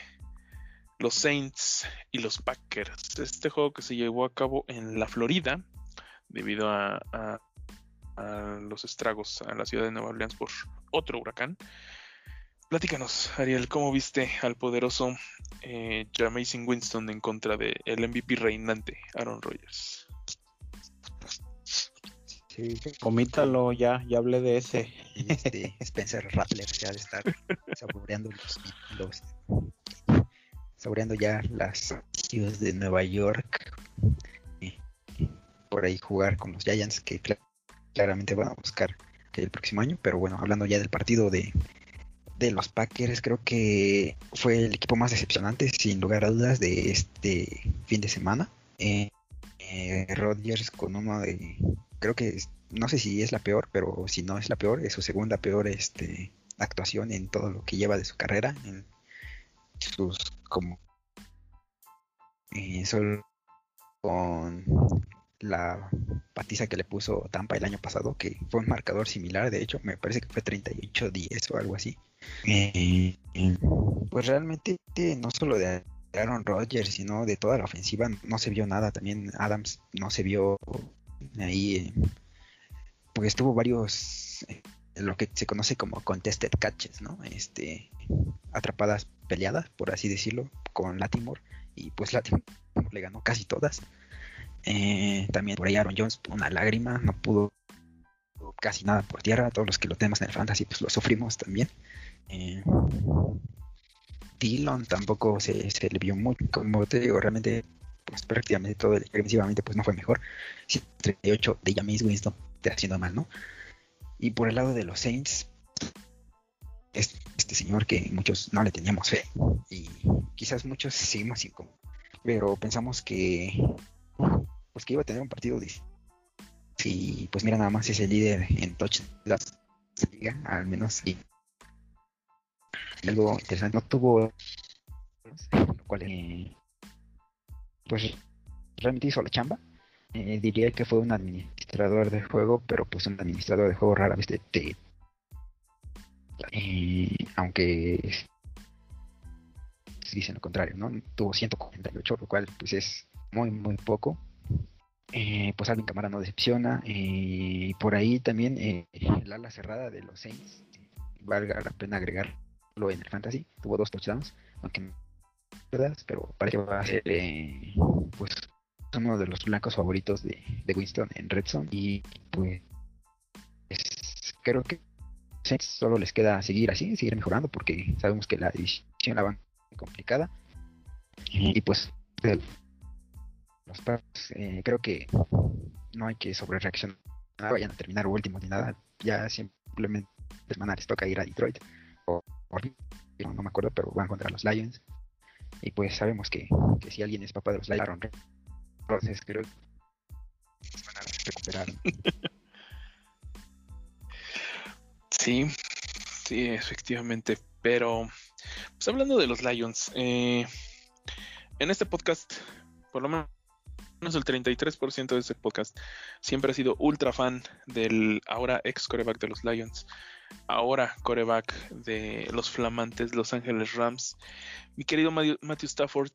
los Saints y los Packers. Este juego que se llevó a cabo en la Florida debido a, los estragos a la ciudad de Nueva Orleans por otro huracán. Platícanos, Ariel, ¿cómo viste al poderoso eh, Winston en contra del el MVP reinante Aaron Rodgers? Sí, comítalo ya, ya hablé de ese. Este, Spencer Rattler ya de estar saboreando los, saboreando ya las ciudades de Nueva York. por ahí jugar con los Giants que claramente van a buscar el próximo año. Pero bueno, hablando ya del partido de, de los Packers, creo que fue el equipo más decepcionante, sin lugar a dudas, de este fin de semana. Eh, eh, Rodgers con uno de creo que no sé si es la peor, pero si no es la peor, es su segunda peor este, actuación en todo lo que lleva de su carrera, en sus como eh, solo con la patiza que le puso Tampa el año pasado, que fue un marcador similar, de hecho, me parece que fue 38-10 o algo así. Eh, pues realmente no solo de Aaron Rodgers, sino de toda la ofensiva no se vio nada, también Adams no se vio ahí, porque estuvo varios, eh, lo que se conoce como contested catches, ¿no? Este, atrapadas peleadas, por así decirlo, con Latimore, y pues Latimore le ganó casi todas. Eh, también por ahí Aaron Jones, una lágrima, no pudo casi nada por tierra, todos los que lo tenemos en el fantasy, pues lo sufrimos también. Eh, Dillon tampoco se, se le vio mucho, como te digo, realmente pues prácticamente todo defensivamente pues no fue mejor. 38 de James Winston está haciendo mal, ¿no? Y por el lado de los Saints, este, este señor que muchos no le teníamos fe y quizás muchos seguimos sin pero pensamos que pues que iba a tener un partido difícil. Y pues mira, nada más es el líder en touch de liga, al menos. Y algo interesante, no tuvo lo cual eh, pues realmente hizo la chamba. Eh, diría que fue un administrador de juego, pero pues un administrador de juego rara vez te, eh, aunque dicen lo contrario, ¿no? Tuvo 148, lo cual pues es muy muy poco. Eh, pues Alvin Camara no decepciona. y por ahí también el ala cerrada de los Saints, valga la pena agregarlo en el fantasy, tuvo dos touchdowns, aunque pero parece que va a ser pues uno de los blancos favoritos de, Winston en Red Zone. Y pues creo que solo les queda seguir así, seguir mejorando porque sabemos que la división la van complicada. Y pues los eh, creo que no hay que sobre reaccionar vayan a terminar último ni nada. Ya simplemente les toca ir a Detroit o, no me acuerdo pero van contra los Lions y pues sabemos que, si alguien es papá de los Lions, entonces creo que van a recuperar. [laughs] Sí, sí, efectivamente. Pero, pues hablando de los Lions, eh, en este podcast, por lo menos el 33% de este podcast siempre ha sido ultra fan del ahora ex coreback de los Lions, ahora coreback de los flamantes Los Ángeles Rams. Mi querido Matthew Stafford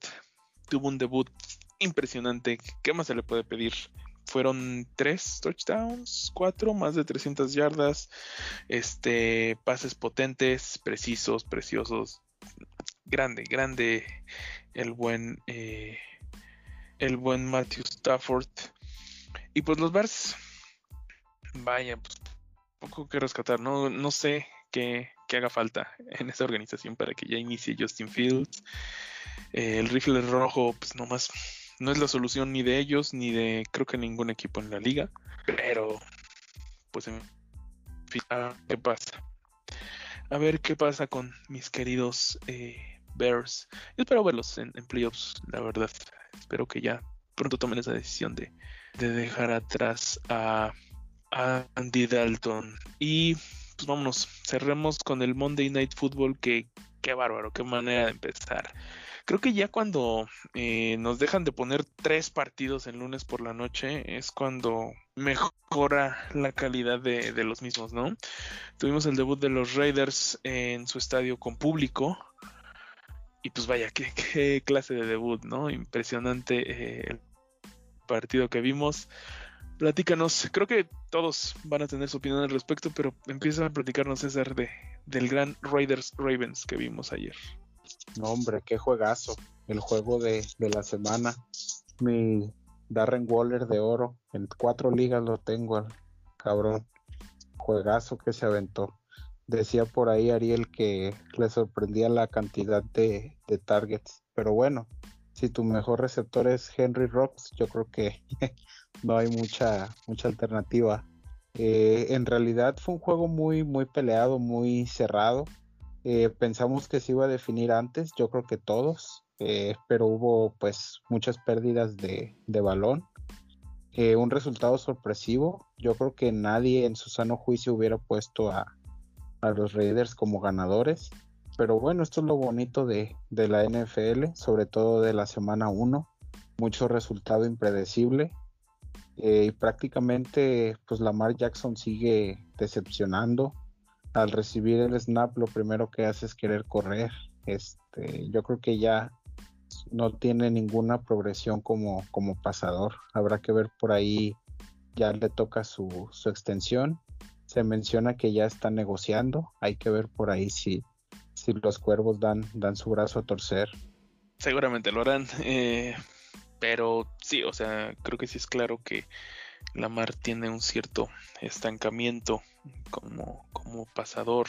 tuvo un debut impresionante. ¿Qué más se le puede pedir? Fueron tres touchdowns, cuatro, más de 300 yardas, este, pases potentes, precisos, preciosos. Grande, grande el buen, eh, el buen Matthew Stafford. Y pues los Bears, vaya, pues poco que rescatar, no, no sé qué, haga falta [laughs] en esa organización para que ya inicie Justin Fields. Eh, el rifle rojo, pues nomás no es la solución ni de ellos ni de creo que ningún equipo en la liga, pero pues en fin, a ver qué pasa. A ver qué pasa con mis queridos eh, Bears. Yo espero verlos en, playoffs, la verdad. Espero que ya pronto tomen esa decisión de, de dejar atrás a Andy Dalton. Y pues vámonos, cerremos con el Monday Night Football, que qué bárbaro, qué manera de empezar. Creo que ya cuando eh, nos dejan de poner tres partidos en lunes por la noche es cuando mejora la calidad de, de, los mismos, ¿no? Tuvimos el debut de los Raiders en su estadio con público. Y pues vaya, qué, qué clase de debut, ¿no? Impresionante eh, el partido que vimos. Platícanos, creo que todos van a tener su opinión al respecto, pero empieza a platicarnos César de, del gran Raiders Ravens que vimos ayer. No, hombre, qué juegazo. El juego de, de la semana. Mi Darren Waller de oro. En cuatro ligas lo tengo, cabrón. Juegazo que se aventó. Decía por ahí Ariel que le sorprendía la cantidad de, de targets. Pero bueno, si tu mejor receptor es Henry Rocks, yo creo que [laughs] no hay mucha, mucha alternativa. Eh, en realidad fue un juego muy, muy peleado, muy cerrado. Eh, pensamos que se iba a definir antes, yo creo que todos, eh, pero hubo pues muchas pérdidas de, de balón. Un resultado sorpresivo. Yo creo que nadie en su sano juicio hubiera puesto a, a los Raiders como ganadores. Pero bueno, esto es lo bonito de, de la NFL, sobre todo de la semana 1. Mucho resultado impredecible. Eh, y prácticamente, pues Lamar Jackson sigue decepcionando. Al recibir el snap, lo primero que hace es querer correr. Este, yo creo que ya no tiene ninguna progresión como, como pasador. Habrá que ver por ahí, ya le toca su, su extensión. Se menciona que ya está negociando. Hay que ver por ahí si, si los cuervos dan, dan su brazo a torcer. Seguramente lo harán. [laughs] Eh, pero sí, o sea, creo que sí es claro que Lamar tiene un cierto estancamiento como, como pasador.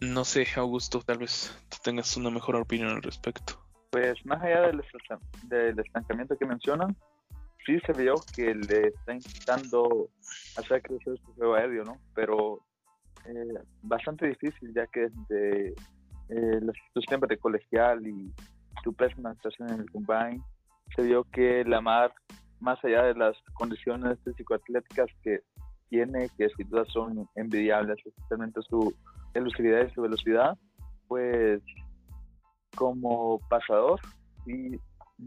No sé, Augusto, tal vez tú tengas una mejor opinión al respecto. Pues más allá del, del estancamiento que mencionan, sí se vio que le está intentando hacer crecer su juego aéreo, ¿no? Pero eh, bastante difícil, ya que desde eh, sus tiempos de colegial y su pésima actuación en el combine, se vio que Lamar, más allá de las condiciones físico-atléticas que tiene, que sin duda son envidiables, especialmente su elusividad y su velocidad, pues como pasador y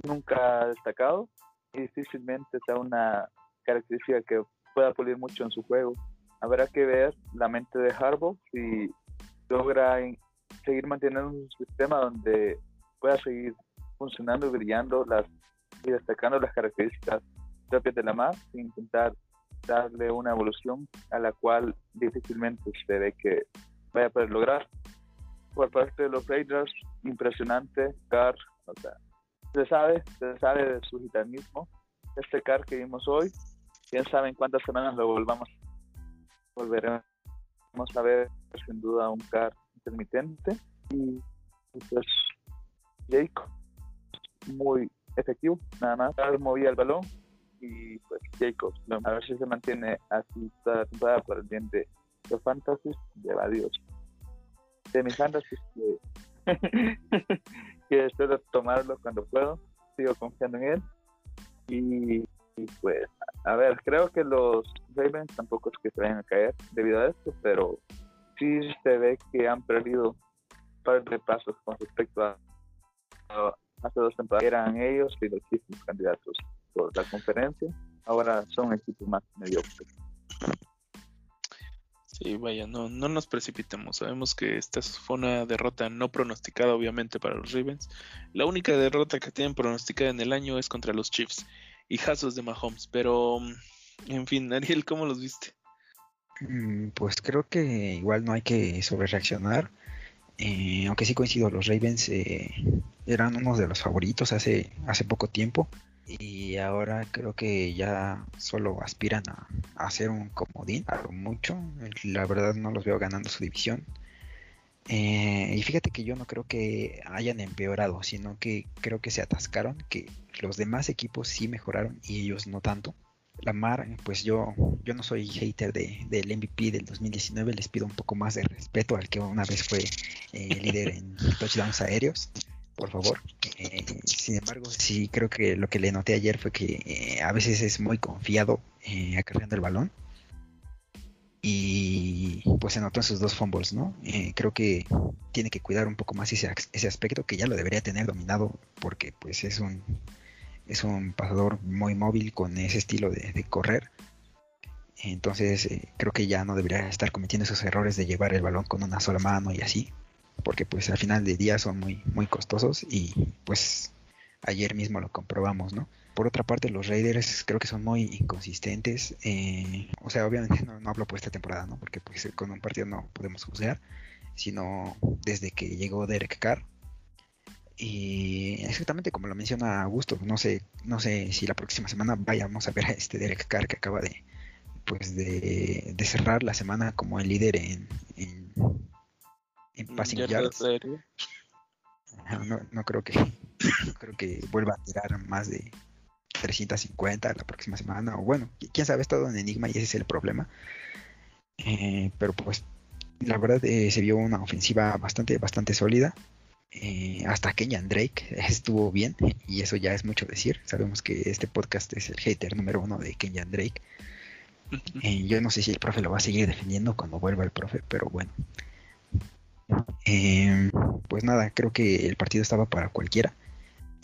nunca destacado difícilmente sea una característica que pueda pulir mucho en su juego. Habrá que ver la mente de Harbaugh si logra seguir manteniendo un sistema donde pueda seguir funcionando y brillando las y destacando las características propias de la MAS e intentar darle una evolución a la cual difícilmente se ve que vaya a poder lograr. Por parte de los Raiders, impresionante, Car, o sea, se sabe, se sabe de su gitanismo. Este Car que vimos hoy, quién sabe en cuántas semanas lo volvamos, volveremos a ver sin duda un Car intermitente y pues Jake muy efectivo, nada más. movía el balón y pues Jacobs, a ver si se mantiene así toda la por el bien de los fantasies, de adiós. De mis fantasies que, [laughs] que espero tomarlo cuando puedo, sigo confiando en él. Y, y, pues, a ver, creo que los Ravens tampoco es que se vayan a caer debido a esto, pero sí se ve que han perdido un par de pasos con respecto a, hace dos temporadas eran ellos y los Chiefs candidatos por la conferencia. Ahora son equipos más mediocres. Sí, vaya, no, no nos precipitemos. Sabemos que esta fue una derrota no pronosticada, obviamente, para los Ravens. La única derrota que tienen pronosticada en el año es contra los Chiefs Hasos de Mahomes. Pero, en fin, Ariel, ¿cómo los viste? Mm, pues creo que igual no hay que sobrereaccionar. Eh, aunque sí coincido, los Ravens eh, eran unos de los favoritos hace, hace poco tiempo y ahora creo que ya solo aspiran a, a hacer un comodín, a lo mucho. La verdad no los veo ganando su división. Eh, y fíjate que yo no creo que hayan empeorado, sino que creo que se atascaron, que los demás equipos sí mejoraron y ellos no tanto. Lamar, pues yo, yo no soy hater de, del MVP del 2019, les pido un poco más de respeto al que una vez fue eh, líder en touchdowns aéreos, por favor. Eh, sin embargo, sí creo que lo que le noté ayer fue que eh, a veces es muy confiado acarreando el balón. Y pues se notó en sus dos fumbles, ¿no? Eh, creo que tiene que cuidar un poco más ese, ese aspecto que ya lo debería tener dominado porque pues es un es un pasador muy móvil con ese estilo de, correr. Entonces eh, creo que ya no debería estar cometiendo esos errores de llevar el balón con una sola mano y así, porque pues al final de día son muy, muy costosos y pues ayer mismo lo comprobamos, ¿no? Por otra parte, los Raiders creo que son muy inconsistentes. eh, o sea, obviamente no, no hablo por esta temporada, ¿no? Porque pues con un partido no podemos juzgar, sino desde que llegó Derek Carr. Y exactamente como lo menciona Augusto, no sé, no sé si la próxima semana vayamos a ver a este Derek Carr que acaba de, pues de, de cerrar la semana como el líder en, en, en passing Ya yards. No, no creo que [coughs] no creo que vuelva a tirar más de 350 la próxima semana o bueno, qui- quién sabe, es todo un enigma y ese es el problema. Eh, pero pues la verdad eh, se vio una ofensiva bastante bastante sólida. Eh, hasta Kenyan Drake [laughs] estuvo bien y eso ya es mucho decir. Sabemos que este podcast es el hater número uno de Kenyan Drake. Eh, yo no sé si el profe lo va a seguir defendiendo cuando vuelva el profe, pero bueno. Pues nada, creo que el partido estaba para cualquiera.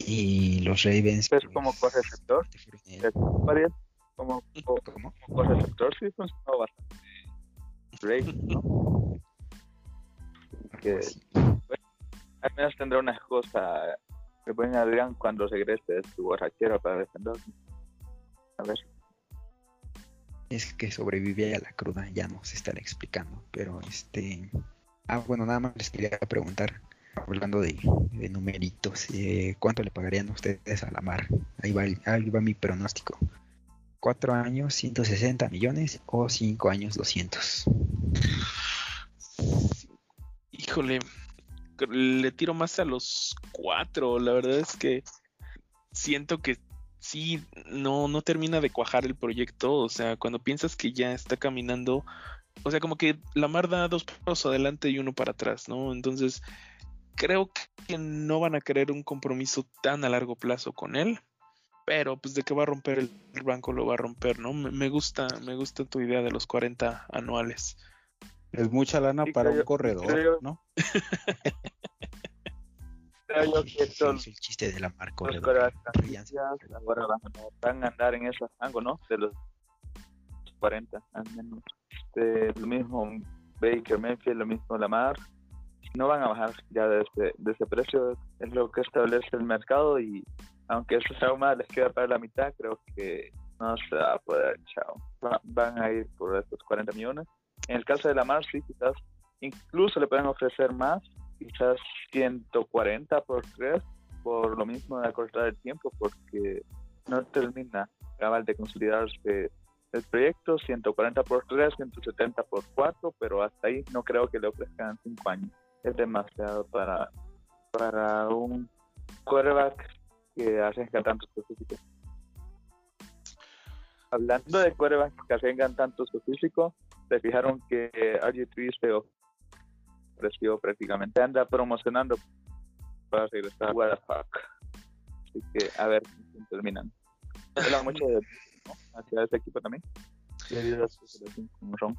Y los Ravens. Pues como correceptor, Varias, como, como, como receptor sí funcionó bastante great, ¿no? Que al menos tendrá una excusa que buen Adrián cuando regrese de su borrachera para defender. A ver, es que sobrevivía a la cruda, ya nos estará explicando. Pero este. Ah, bueno, nada más les quería preguntar, hablando de, numeritos, eh, ¿cuánto le pagarían ustedes a la mar? Ahí va, ahí va mi pronóstico. ¿Cuatro años, 160 millones o cinco años, 200? Híjole, le tiro más a los cuatro. La verdad es que siento que sí, no, no termina de cuajar el proyecto. O sea, cuando piensas que ya está caminando, o sea, como que la mar da dos pasos adelante y uno para atrás, ¿no? Entonces, creo que no van a querer un compromiso tan a largo plazo con él. Pero pues de que va a romper el el banco lo va a romper, ¿no? Me, me gusta, me gusta tu idea de los 40 anuales. Es mucha lana Sí, para creo- un corredor, creo- ¿no? [laughs] creo yo que estos hizo el chiste de la mar los corredor. corebacks Ríanse. franquicias ahora van, van a andar en ese rango, ¿no? De los 40, al menos. Este, lo mismo Baker Mayfield, lo mismo Lamar. No van a bajar ya de ese, ese precio, es lo que establece el mercado y aunque eso sea les queda para la mitad, creo que no se va a poder, chao. Va- van a ir por estos 40 millones. En el caso de Lamar, sí, quizás incluso le pueden ofrecer más, quizás 140 por 3, por lo mismo de acortar el tiempo, porque no termina cabal de consolidarse el proyecto, 140 por 3, 170 por 4, pero hasta ahí no creo que le ofrezcan 5 años. Es demasiado para, para un quarterback que arriesga tanto su físico. Hablando de quarterbacks que arriesgan tanto su físico, se fijaron que RG3 se ofreció prácticamente, anda promocionando para regresar a Park. Así que a ver terminan. Habla mucho de, ¿no? hacia ese equipo también. Debido a su relación con Ron.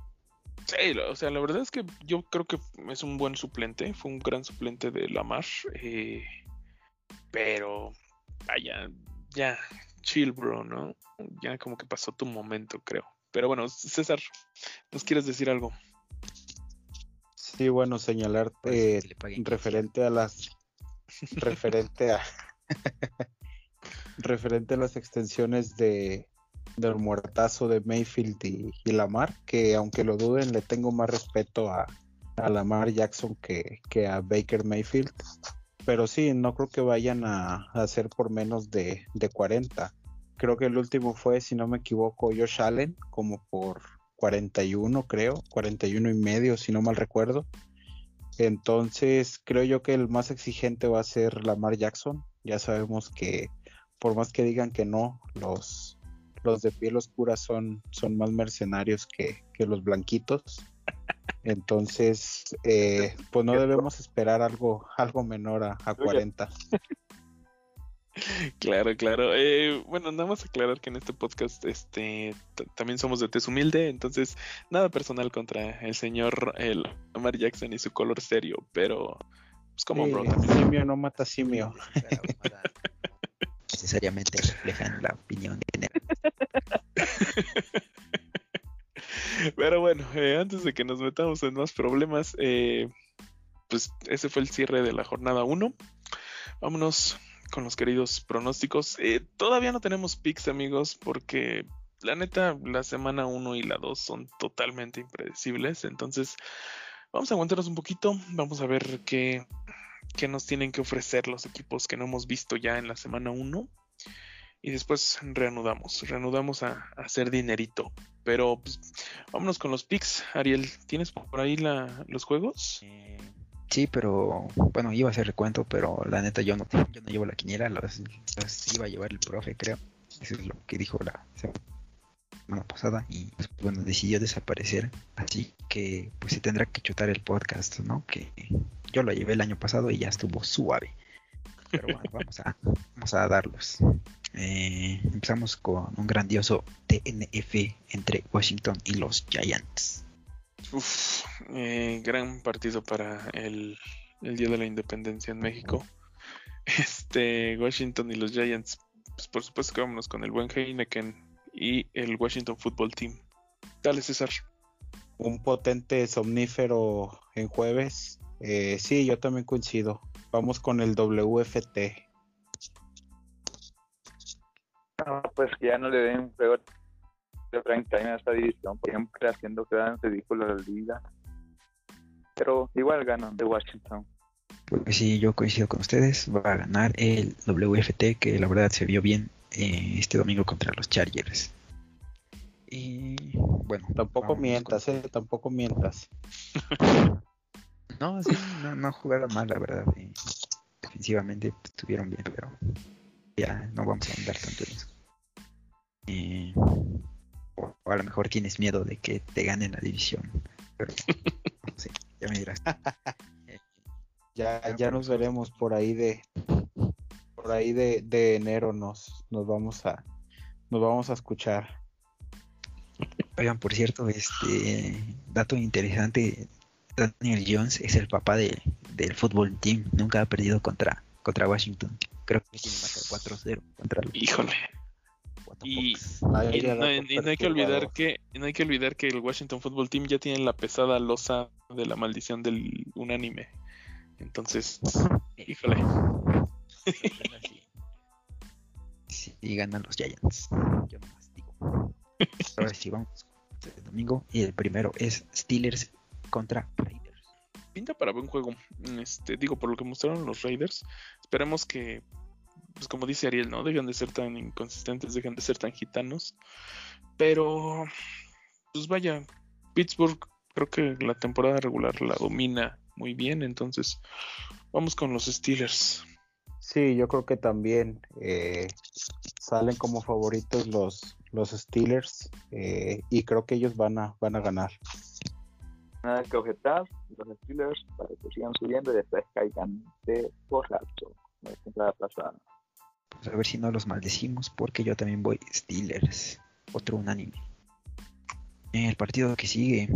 Sí, o sea, la verdad es que yo creo que es un buen suplente, fue un gran suplente de Lamar, eh, pero vaya, ya, chill, bro, ¿no? Ya como que pasó tu momento, creo. Pero bueno, César, ¿nos quieres decir algo? Sí, bueno, señalar eh, referente a las referente a [laughs] referente a las extensiones de del muertazo de Mayfield y, Lamar, que aunque lo duden, le tengo más respeto a, Lamar Jackson que, que a Baker Mayfield. Pero sí, no creo que vayan a, a hacer por menos de, de 40. Creo que el último fue, si no me equivoco, Josh Allen, como por 41, creo, 41 y medio, si no mal recuerdo. Entonces, creo yo que el más exigente va a ser Lamar Jackson. Ya sabemos que, por más que digan que no, los, los de piel oscura son, son más mercenarios que, que los blanquitos. [laughs] Entonces, eh, pues no debemos esperar algo, algo menor a, a 40. [laughs] Claro, claro. Eh, bueno, nada más aclarar que en este podcast este, también somos de tez humilde, entonces nada personal contra el señor el Lamar Jackson y su color serio, pero pues como bro también. simio no mata simio. Necesariamente reflejan la opinión general. [laughs] Pero bueno, eh, antes de que nos metamos en más problemas, eh, pues ese fue el cierre de la jornada 1. Vámonos con los queridos pronósticos. Eh, todavía no tenemos picks, amigos, porque la neta, la semana 1 y la 2 son totalmente impredecibles. Entonces, vamos a aguantarnos un poquito. Vamos a ver qué, qué nos tienen que ofrecer los equipos que no hemos visto ya en la semana 1. Y después reanudamos, reanudamos a, hacer dinerito. Pero pues, vámonos con los picks. Ariel, ¿tienes por ahí la, los juegos? Sí, pero bueno, iba a hacer recuento, pero la neta yo no, yo no llevo la quiniela, los iba a llevar el profe, creo. Eso es lo que dijo la semana pasada y pues, bueno, decidió desaparecer. Así que pues se tendrá que chutar el podcast, ¿no? Que yo lo llevé el año pasado y ya estuvo suave. Pero bueno, [laughs] vamos a, vamos a darlos. Eh, empezamos con un grandioso TNF entre Washington y los Giants. Uf, eh, gran partido para el, el, Día de la Independencia en México. Este, Washington y los Giants. Pues por supuesto que vámonos con el buen Heineken y el Washington Football Team. Dale, César. Un potente somnífero en jueves. Eh, sí, yo también coincido. Vamos con el WFT. No, pues que ya no le den un juego de prime time a esta división, siempre haciendo que dan ridículo a la liga. Pero igual ganan de Washington. Pues sí, yo coincido con ustedes. Va a ganar el WFT, que la verdad se vio bien eh, este domingo contra los Chargers. Y bueno, tampoco mientas, con... eh, tampoco mientas. no, sí, no, no jugaron mal, la verdad. Y defensivamente estuvieron bien, pero ya no vamos a andar tanto en eso. Eh, o, o, a lo mejor tienes miedo de que te ganen la división, pero no sé, ya me dirás. [laughs] ya, ya nos veremos por ahí de por ahí de, de enero nos, nos vamos a nos vamos a escuchar. Oigan, por cierto, este dato interesante, Daniel Jones es el papá de, del fútbol team, nunca ha perdido contra, contra Washington. Creo que tiene más 4-0 contra los Híjole. Y, y, no, y, no, hay que olvidar que no hay que olvidar que el Washington Football Team ya tiene la pesada losa de la maldición del unánime. Entonces, [laughs] híjole. Sí, y ganan los Giants. Yo nomás digo. Ahora sí, vamos. El domingo. Y el primero es Steelers contra Raiders. Pinta para buen juego. Este, digo, por lo que mostraron los Raiders. Esperemos que, pues como dice Ariel, ¿no? Dejen de ser tan inconsistentes, dejen de ser tan gitanos. Pero, pues vaya, Pittsburgh creo que la temporada regular la domina muy bien. Entonces, vamos con los Steelers. Sí, yo creo que también eh, salen como favoritos los, los Steelers eh, y creo que ellos van a, van a ganar. Nada que objetar, los Steelers para que sigan subiendo y después caigan de porrazo la temporada pasada. Pues a ver si no los maldecimos porque yo también voy Steelers, otro unánime. El partido que sigue,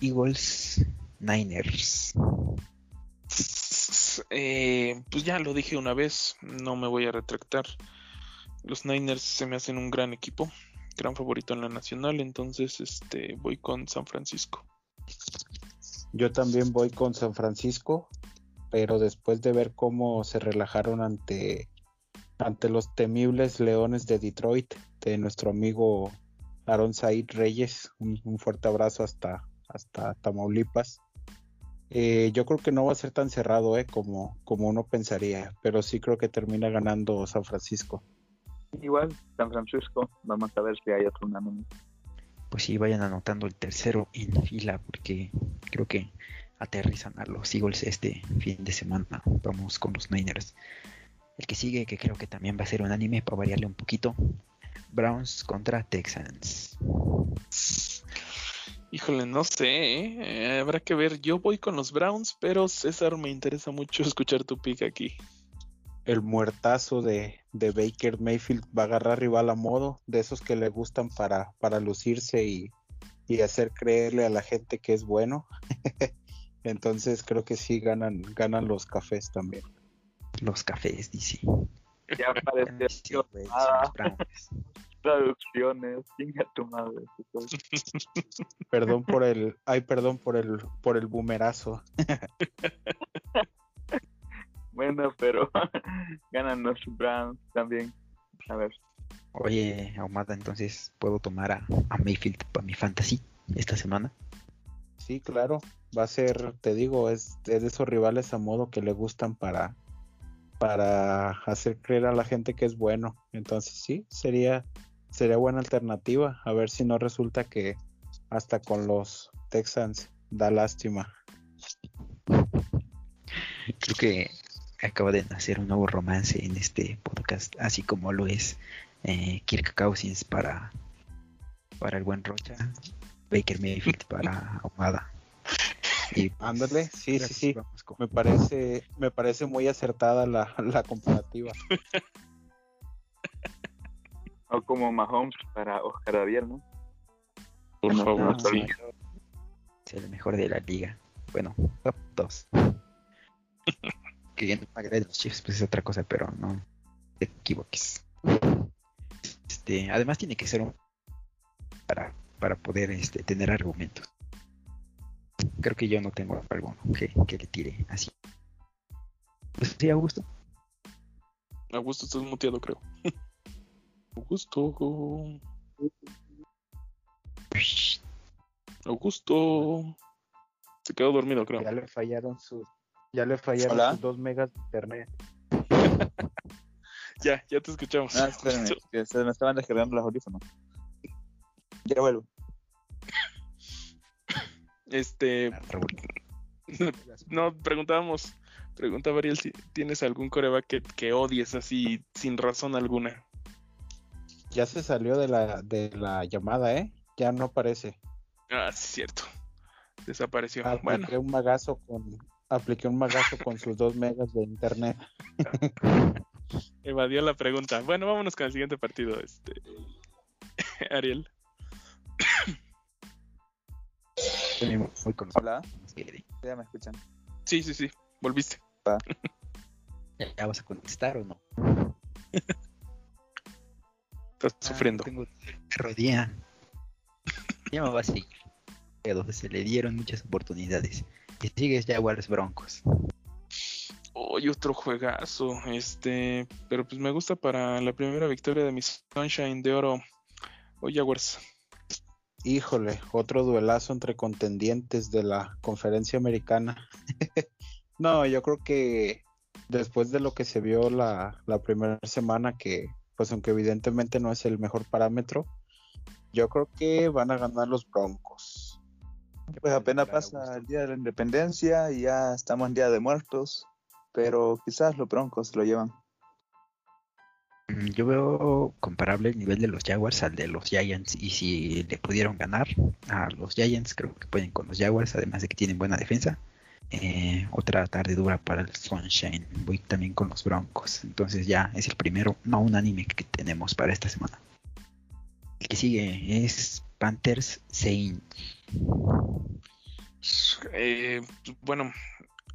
Eagles Niners. Eh, pues ya lo dije una vez, no me voy a retractar. Los Niners se me hacen un gran equipo, gran favorito en la nacional, entonces este voy con San Francisco. Yo también voy con San Francisco, pero después de ver cómo se relajaron ante ante los temibles Leones de Detroit de nuestro amigo Aaron Said Reyes, un, un fuerte abrazo hasta hasta Tamaulipas. Eh, yo creo que no va a ser tan cerrado eh, como, como uno pensaría, pero sí creo que termina ganando San Francisco. Igual, San Francisco, vamos a ver si hay otro unánime. Pues sí, vayan anotando el tercero en fila, porque creo que aterrizan a los Eagles este fin de semana. Vamos con los Niners. El que sigue, que creo que también va a ser unánime para variarle un poquito. Browns contra Texans. Híjole, no sé, ¿eh? habrá que ver. Yo voy con los Browns, pero César, me interesa mucho [laughs] escuchar tu pick aquí. El muertazo de, de, Baker Mayfield va a agarrar rival a modo, de esos que le gustan para, para lucirse y, y hacer creerle a la gente que es bueno. [laughs] Entonces creo que sí ganan, ganan los cafés también. Los cafés, dice. Ya sí, wey, Browns. Traducciones, chinga tu madre. [laughs] Perdón por el, ay, perdón por el, por el boomerazo. [laughs] Bueno, pero ganan los Browns también. A ver. Oye, Ahumada, entonces puedo tomar a, a Mayfield para mi fantasy esta semana. Sí, claro. Va a ser, te digo, es, es de esos rivales a modo que le gustan para, para hacer creer a la gente que es bueno. Entonces sí, sería, sería buena alternativa. A ver si no resulta que hasta con los Texans da lástima. Creo que acaba de nacer un nuevo romance en este podcast, así como lo es eh, Kirk Cousins para, para el buen Rocha, Baker Mayfield para Ahumada. Y pues, Ándale, sí, sí, sí. con- Me parece, me parece muy acertada la, la comparativa. [laughs] O como Mahomes para Oscar Javier, ¿no? Por No, favor, no, sí. Es el mejor de la liga. Bueno, top 2. que no me agrade los Chiefs, pues es otra cosa, pero no te equivoques. Este, además tiene que ser un para, para poder este, tener argumentos. Creo que yo no tengo alguno que, que le tire así. Pues sí, Augusto. Augusto, estás muteado, creo. [laughs] Augusto. Augusto. Se quedó dormido, creo. Ya le fallaron sus, ya le fallaron Hola. sus dos megas de internet. [laughs] Ya, ya te escuchamos. Ah, espérenme, que se me estaban descargando los audífonos. Ya vuelvo. Este, no, preguntábamos, preguntaba Ariel si tienes algún coreback que, que odies así sin razón alguna. Ya se salió de la, de la llamada, ¿eh? Ya no aparece. Ah, sí, cierto. Desapareció. Apliqué Bueno, un magazo con, apliqué un magazo con sus dos megas de internet. [laughs] evadió la pregunta. Bueno, vámonos con el siguiente partido. Este, [laughs] Ariel. Los [coughs] Hola, ya me escuchan. Sí, sí, sí. Volviste. ¿Ya, [laughs] ya vas a contestar o no? Estás Ah, sufriendo. tengo rodilla. Ya me va a seguir. Pero se le dieron muchas oportunidades. Y sigues Jaguars Broncos. Hoy otro juegazo. Este, pero pues me gusta para la primera victoria de mi Sunshine de Oro. Hoy Jaguars. Híjole, otro duelazo entre contendientes de la conferencia americana. [laughs] no, yo creo que después de lo que se vio la, la primera semana, que pues aunque evidentemente no es el mejor parámetro, yo creo que van a ganar los Broncos. Pues apenas pasa el día de la independencia y ya estamos en día de muertos, pero quizás los broncos se lo llevan. Mm, Yo veo comparable el nivel de los Jaguars al de los Giants. Y si le pudieron ganar a los Giants, creo que pueden con los Jaguars, además de que tienen buena defensa. Eh, otra tarde dura para el Sunshine. Voy también con los Broncos. Entonces ya es el primero no unánime que tenemos para esta semana. El que sigue es Panthers Saints. Eh, bueno,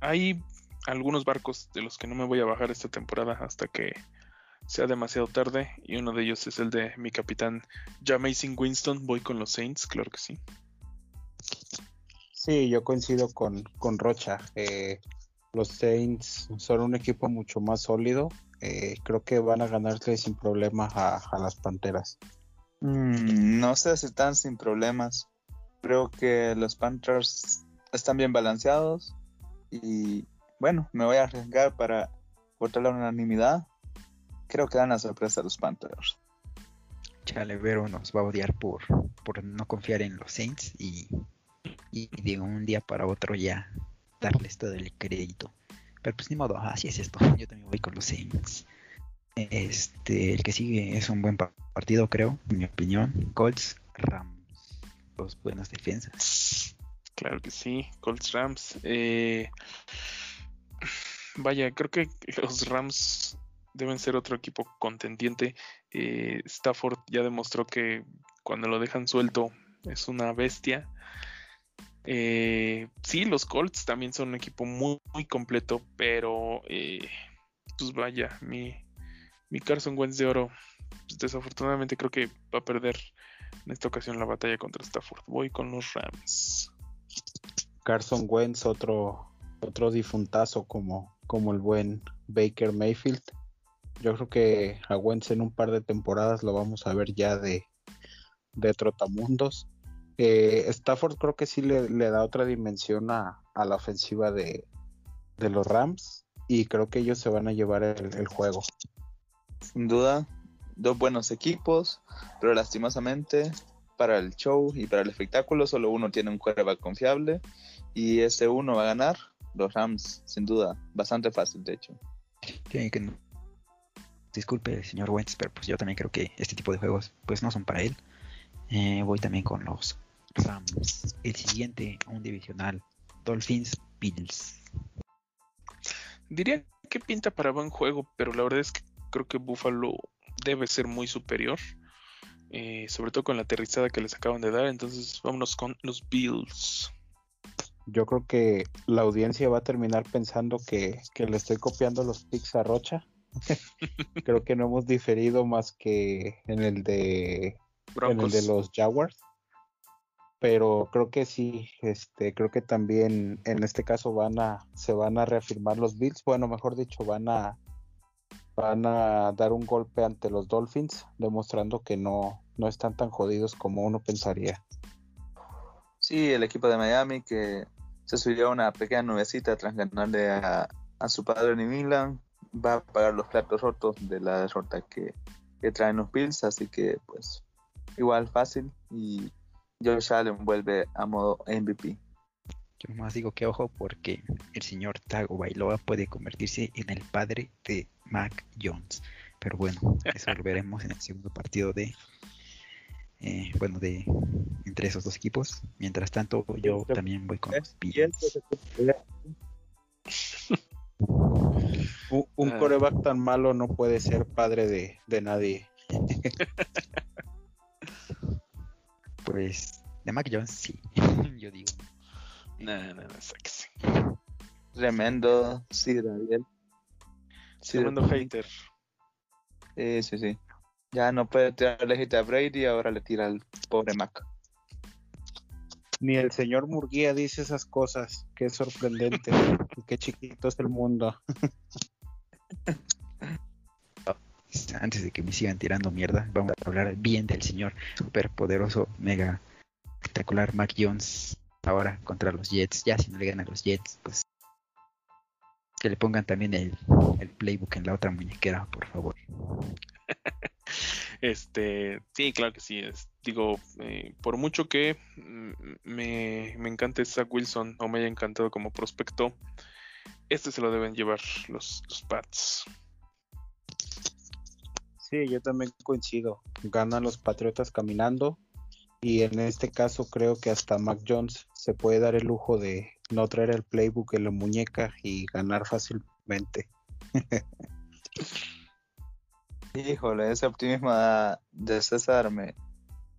hay algunos barcos de los que no me voy a bajar esta temporada hasta que sea demasiado tarde. Y uno de ellos es el de mi capitán Jamaisin Winston. Voy con los Saints, claro que sí. Sí, yo coincido con, con Rocha. Eh, los Saints son un equipo mucho más sólido. Eh, creo que van a ganarle sin problemas a, a las Panteras. Mm, no sé si están sin problemas. Creo que los Panthers están bien balanceados y bueno, me voy a arriesgar para votar la unanimidad. Creo que dan la sorpresa a los Panthers. Chalevero nos va a odiar por, por no confiar en los Saints y, y de un día para otro ya darles todo el crédito. Pero pues ni modo, así es esto. Yo también voy con los Saints. Este, el que sigue es un buen pa- partido, creo, en mi opinión. Colts, Rams. Dos buenas defensas. Claro que sí, Colts Rams. Eh, vaya, creo que los Rams deben ser otro equipo contendiente. Eh, Stafford ya demostró que cuando lo dejan suelto es una bestia. Eh, sí, los Colts también son un equipo muy, completo, pero eh, pues vaya, mi, mi Carson Wentz de oro pues, desafortunadamente creo que va a perder en esta ocasión la batalla contra Stafford. Voy con los Rams. Carson Wentz, otro, otro difuntazo como, como el buen Baker Mayfield. Yo creo que a Wentz en un par de temporadas lo vamos a ver ya de, de trotamundos. Eh, Stafford creo que sí le, le da otra dimensión a, a la ofensiva de, de, los Rams y creo que ellos se van a llevar el, el, juego. Sin duda, dos buenos equipos, pero lastimosamente para el show y para el espectáculo solo uno tiene un quarterback confiable y ese uno va a ganar los Rams, sin duda, bastante fácil de hecho. Sí, que no. Disculpe, señor Wentz, pero pues yo también creo que este tipo de juegos pues no son para él. Eh, voy también con los Rams. El siguiente, un divisional, Dolphins Bills. Diría que pinta para buen juego, pero la verdad es que creo que Buffalo debe ser muy superior. Eh, sobre todo con la aterrizada que les acaban de dar. Entonces vámonos con los Bills. Yo creo que la audiencia va a terminar pensando que, que le estoy copiando los picks a Rocha. [laughs] creo que no hemos diferido más que en el de en el de los Jaguars. Pero creo que sí, este, creo que también en este caso van a, se van a reafirmar los Bills, bueno, mejor dicho, van a, van a dar un golpe ante los Dolphins, demostrando que no, no están tan jodidos como uno pensaría. Sí, el equipo de Miami que se subió a una pequeña nubecita tras ganarle a, a su padre en England, va a pagar los platos rotos de la derrota que, que traen los Bills, así que pues igual fácil y Josh Allen vuelve a modo MVP. Yo más digo que ojo porque el señor Tago Bailoa puede convertirse en el padre de Mac Jones. Pero bueno, eso lo veremos en el segundo partido de eh, bueno de entre esos dos equipos. Mientras tanto, yo también voy con los Bills. un, un coreback tan malo no puede ser padre de, de nadie. [laughs] pues de Mac Jones sí, [laughs] yo digo. No, no, no, sexy. Tremendo, sí, David. Sí, Tremendo hater. Sí, sí, sí. Ya no puede tirarle hit a Brady, ahora le tira al pobre Mac. Ni el señor Murguía dice esas cosas. Qué sorprendente. [laughs] qué chiquito es el mundo. [laughs] Antes de que me sigan tirando mierda, vamos a hablar bien del señor superpoderoso, mega espectacular Mac Jones ahora contra los Jets. Ya si no le ganan los Jets, pues que le pongan también el, playbook en la otra muñequera, por favor. [laughs] Este, sí, claro que sí. Es, digo, eh, por mucho que me, me encante Zach Wilson o me haya encantado como prospecto, este se lo deben llevar los, los Pats. Sí, yo también coincido. Ganan los Patriotas caminando. Y en este caso creo que hasta Mac Jones se puede dar el lujo de no traer el playbook en la muñeca y ganar fácilmente. [laughs] Híjole, ese optimismo de César me,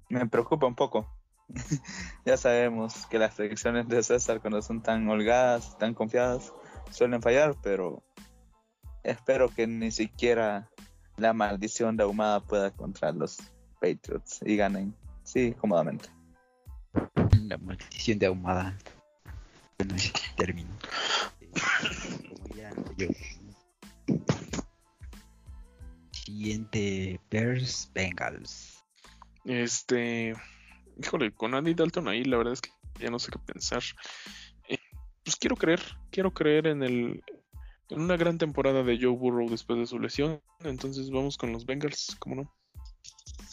me preocupa un poco. [laughs] ya sabemos que las predicciones de César cuando son tan holgadas, tan confiadas, suelen fallar, pero espero que ni siquiera la maldición de Ahumada pueda contra los Patriots y ganen, sí, cómodamente. La maldición de Ahumada. Bueno, ese término. Yo siguiente Bears Bengals. Este, híjole, con Andy Dalton ahí la verdad es que ya no sé qué pensar. Eh, pues quiero creer, quiero creer en el en una gran temporada de Joe Burrow después de su lesión, entonces vamos con los Bengals, ¿cómo no?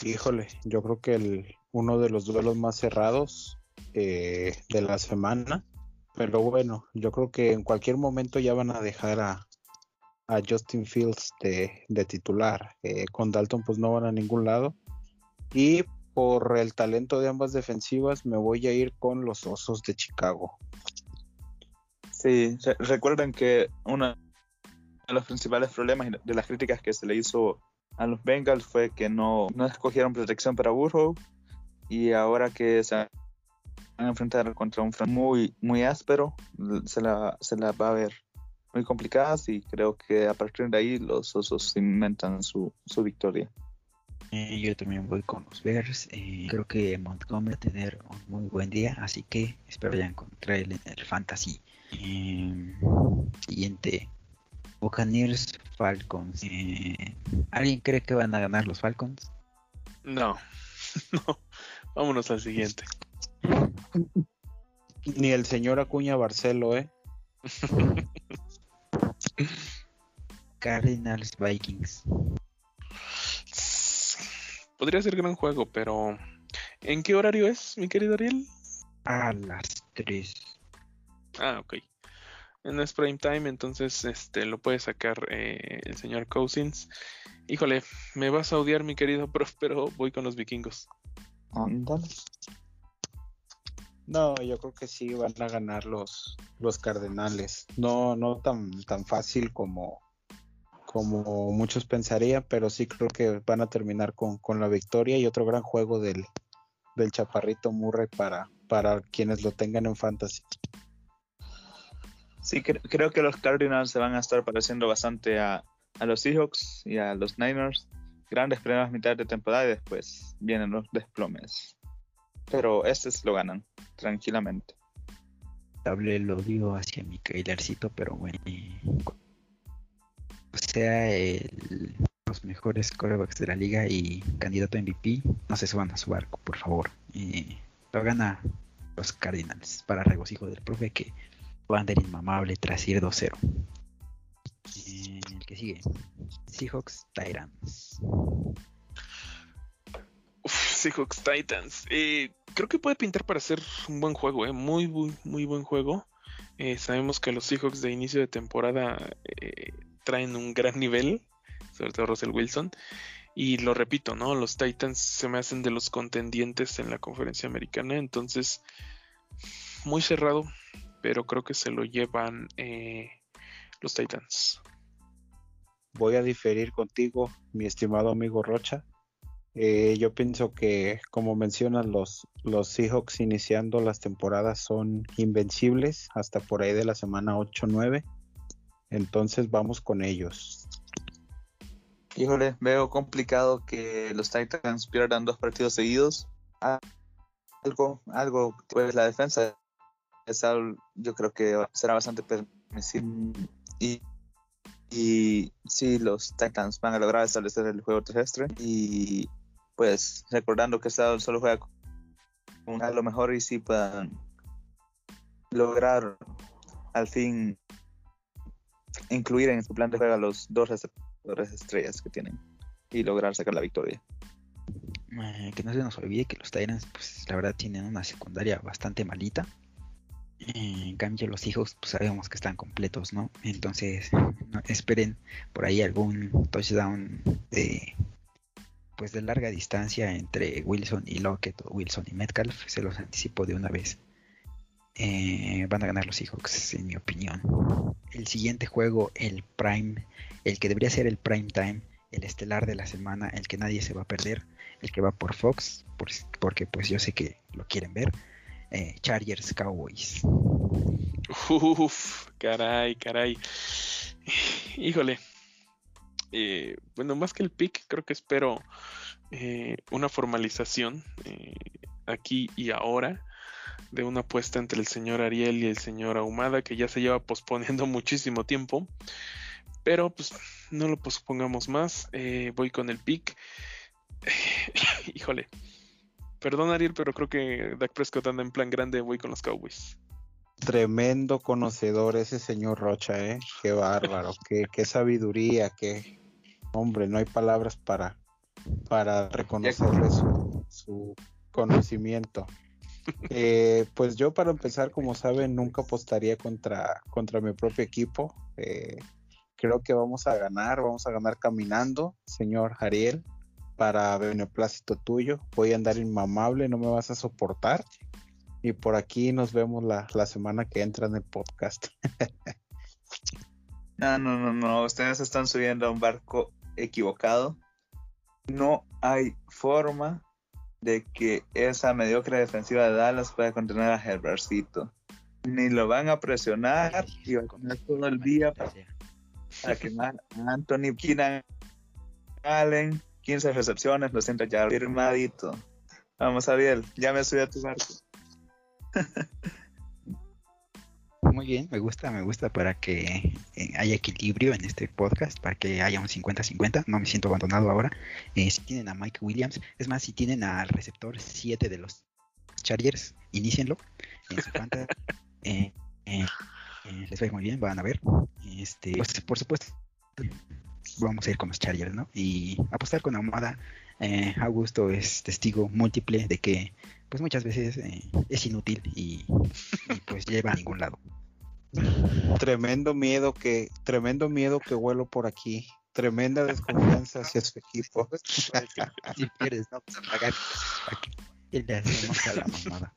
Híjole, yo creo que el, uno de los duelos más cerrados eh, de la semana, pero bueno, yo creo que en cualquier momento ya van a dejar a, a Justin Fields de, de titular. Eh, con Dalton pues no van a ningún lado. Y por el talento de ambas defensivas me voy a ir con los Osos de Chicago. Sí, re recuerden que uno de los principales problemas de las críticas que se le hizo a los Bengals fue que no, no escogieron protección para Burrow y ahora que se van a enfrentar contra un muy, muy áspero, se la, se la va a ver muy complicadas y creo que a partir de ahí los osos inventan su, su victoria. Eh, yo también voy con los Bears. Eh, creo que Montgomery va a tener un muy buen día, así que espero ya encontrar el, el fantasy. Eh, siguiente, Buccaneers Falcons. Eh, ¿Alguien cree que van a ganar los Falcons? No, [laughs] no. Vámonos al siguiente. Ni el señor Acuña Barcelo, ¿eh? [laughs] Cardinals Vikings. Podría ser gran juego, pero ¿en qué horario es, mi querido Ariel? A las 3. Ah, ok. No es prime time, entonces este lo puede sacar eh, el señor Cousins. Híjole, me vas a odiar, mi querido [laughs] prof, pero voy con los vikingos. Ándale. No, yo creo que sí van a ganar los, los Cardenales. No, no tan, tan fácil como, como muchos pensarían, pero sí creo que van a terminar con, con la victoria y otro gran juego del, del Chaparrito Murray para, para quienes lo tengan en fantasy. Sí, cre- creo que los Cardinals se van a estar pareciendo bastante a, a los Seahawks y a los Niners. Grandes primeras mitad de temporada y después vienen los desplomes. Pero estos lo ganan tranquilamente. Hable lo dio hacia mi Kailercito, pero bueno. O sea, el- los mejores corebacks de la liga y candidato a MVP, no se suban a su barco, por favor. Eh, lo gana los Cardinals, para regocijo del profe que andar inmamable tras ir 2-0. Eh, el que sigue, Seahawks. Uf, Seahawks Titans. Eh, creo que puede pintar para ser un buen juego, eh. muy, muy, muy buen juego. Eh, sabemos que los Seahawks de inicio de temporada eh, traen un gran nivel, sobre todo Russell Wilson. Y lo repito, ¿no? Los Titans se me hacen de los contendientes en la conferencia americana, entonces muy cerrado, pero creo que se lo llevan eh, los Titans. Voy a diferir contigo, mi estimado amigo Rocha. Eh, yo pienso que, como mencionas, los, los Seahawks iniciando las temporadas son invencibles hasta por ahí de la semana 8-9. Entonces vamos con ellos. Híjole, veo complicado que los Titans pierdan dos partidos seguidos. Algo, algo, pues la defensa es algo- yo creo que será bastante permisible. Y, y sí, los Titans van a lograr establecer el juego terrestre. Y pues recordando que Saul solo juega con a lo mejor y sí puedan lograr al fin incluir en su plan de juego a los dos receptores estrellas que tienen y lograr sacar la victoria. Eh, que no se nos olvide que los Tyrants, pues la verdad tienen una secundaria bastante malita. En cambio, los hijos, pues sabemos que están completos, ¿no? Entonces, no, esperen por ahí algún touchdown de pues de larga distancia entre Wilson y Lockett o Wilson y Metcalf. Se los anticipo de una vez. Eh, van a ganar los Seahawks, en mi opinión. El siguiente juego, el Prime, el que debería ser el Prime Time, el estelar de la semana, el que nadie se va a perder, el que va por Fox, por- porque pues yo sé que lo quieren ver. Eh, Chargers Cowboys. Uf, caray, caray. Híjole. Eh, bueno, más que el pick, creo que espero eh, una formalización eh, aquí y ahora de una apuesta entre el señor Ariel y el señor Ahumada que ya se lleva posponiendo [laughs] muchísimo tiempo. Pero pues no lo pospongamos más. voy con el pick. [laughs] Híjole. Perdón Ariel, pero creo que Dak Prescott anda en plan grande. Voy con los Cowboys. Tremendo conocedor ese señor Rocha, ¿eh? Qué bárbaro, [laughs] qué, qué sabiduría, qué... Hombre, no hay palabras para, para reconocerle su, su conocimiento. Eh, pues yo para empezar, como saben, nunca apostaría contra, contra mi propio equipo. Eh, creo que vamos a ganar, vamos a ganar caminando, señor Ariel, para beneplácito tuyo. Voy a andar inmamable, no me vas a soportar. Y por aquí nos vemos la, la semana que entra en el podcast. [laughs] No, no, no, no, ustedes están subiendo a un barco equivocado. No hay forma de que esa mediocre defensiva de Dallas pueda contener a Herbertcito. Ni lo van a presionar y van a tener todo el día para, para quemar a Anthony Keenan Allen 15 recepciones, 200 ya firmadito. Vamos, Ariel, ya me subí a tu barco. [laughs] Muy bien, me gusta, me gusta para que eh, haya equilibrio en este podcast, para que haya un 50-50. No me siento abandonado ahora. Eh, si tienen a Mike Williams, es más, si tienen al receptor 7 de los Chargers, inicienlo en su fantasy. [laughs] Eh, eh, eh, les va a ir muy bien, van a ver. Este, pues, por supuesto, vamos a ir con los Chargers, ¿no? Y apostar con Ahumada. Eh, Augusto es testigo múltiple de que, pues muchas veces eh, es inútil y, y, pues lleva a ningún lado. Tremendo miedo que, tremendo miedo que huelo por aquí. Tremenda desconfianza hacia su equipo. [laughs] si pierdes, no vas a pagar. Y le hacemos a la mamada.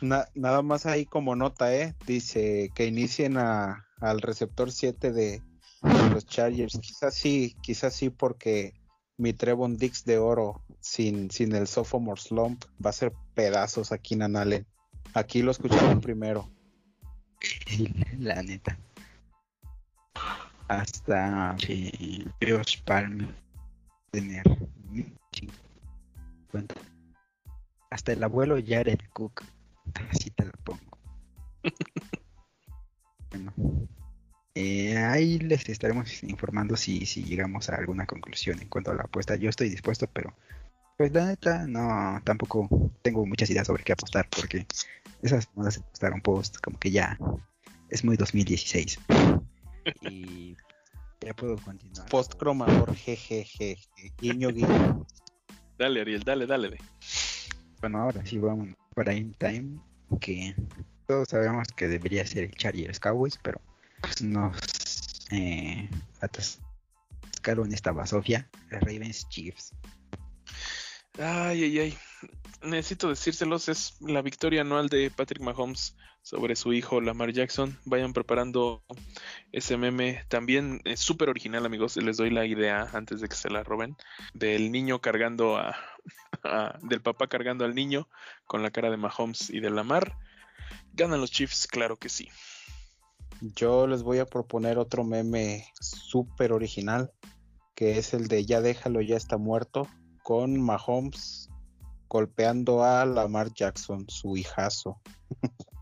Na- nada más ahí como nota, ¿eh? Dice que inicien a, al receptor 7 de, de los Chargers. Quizás sí, quizás sí, porque mi Trevon Dix de oro sin, sin el sophomore slump va a ser pedazos aquí en Allen. Aquí lo escucharon primero. [laughs] La neta. Hasta eh, Josh Palmer tener 50. Hasta el abuelo Jared Cook. Así te lo pongo. [laughs] bueno. Eh, ahí les estaremos informando si, si llegamos a alguna conclusión en cuanto a la apuesta. Yo estoy dispuesto, pero pues la neta no, tampoco tengo muchas ideas sobre qué apostar porque esas modas de apostar un post como que ya es muy 2016 y [laughs] ya puedo continuar. Post cromador, jejeje, guiño guiño. Dale, Ariel, dale, dale. Bueno, ahora sí vamos para in time que todos sabemos que debería ser el Chargers Cowboys, pero nos eh, atascaron esta basofia, Ravens Chiefs. Ay, ay, ay. Necesito decírselos, es la victoria anual de Patrick Mahomes sobre su hijo Lamar Jackson. Vayan preparando ese meme. También es súper original, amigos. Les doy la idea antes de que se la roben. Del niño cargando a, [laughs] a, del papá cargando al niño con la cara de Mahomes y de Lamar. ¿Ganan los Chiefs? Claro que sí. Yo les voy a proponer otro meme súper original, que es el de ya déjalo, ya está muerto, con Mahomes golpeando a Lamar Jackson, su hijazo. [laughs]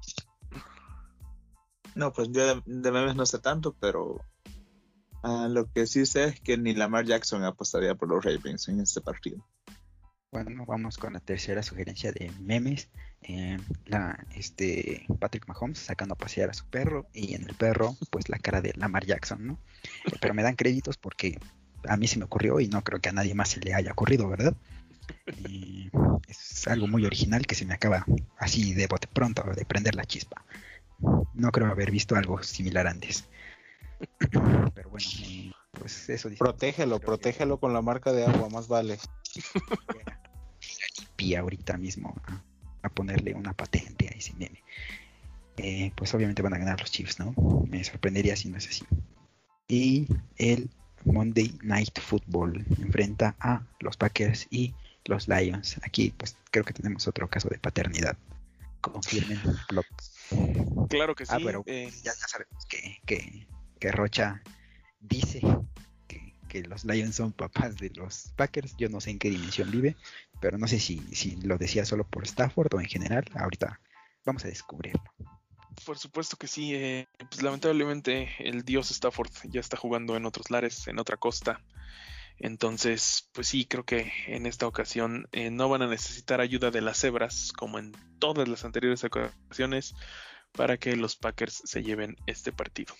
No, pues yo de, de memes no sé tanto, pero uh, lo que sí sé es que ni Lamar Jackson apostaría por los Ravens en este partido. Bueno, vamos con la tercera sugerencia de memes. Eh, la, este Patrick Mahomes sacando a pasear a su perro y en el perro, pues la cara de Lamar Jackson, ¿no? Eh, pero me dan créditos porque a mí se me ocurrió y no creo que a nadie más se le haya ocurrido, ¿verdad? Y es algo muy original que se me acaba así de bote pronto de prender la chispa. No creo haber visto algo similar antes. Pero bueno, eh, pues eso dice. Protégelo, protégelo con la marca de agua, más vale. [laughs] y ahorita mismo a, a, ponerle una patente a ese meme. Eh, pues obviamente van a ganar los Chiefs, ¿no? Me sorprendería si no es así. Y el Monday Night Football enfrenta a los Packers y los Lions. Aquí pues creo que tenemos otro caso de paternidad. Confirmen blogs. Claro que sí. Ah, pero eh, ya, ya, sabemos que, que, que Rocha dice que, que, los Lions son papás de los Packers. Yo no sé en qué dimensión vive, pero no sé si, si lo decía solo por Stafford o en general. Ahorita vamos a descubrirlo. Por supuesto que sí. Eh, pues lamentablemente el dios Stafford ya está jugando en otros lares, en otra costa. Entonces, pues sí, creo que en esta ocasión eh, no van a necesitar ayuda de las cebras, como en todas las anteriores ocasiones, para que los Packers se lleven este partido.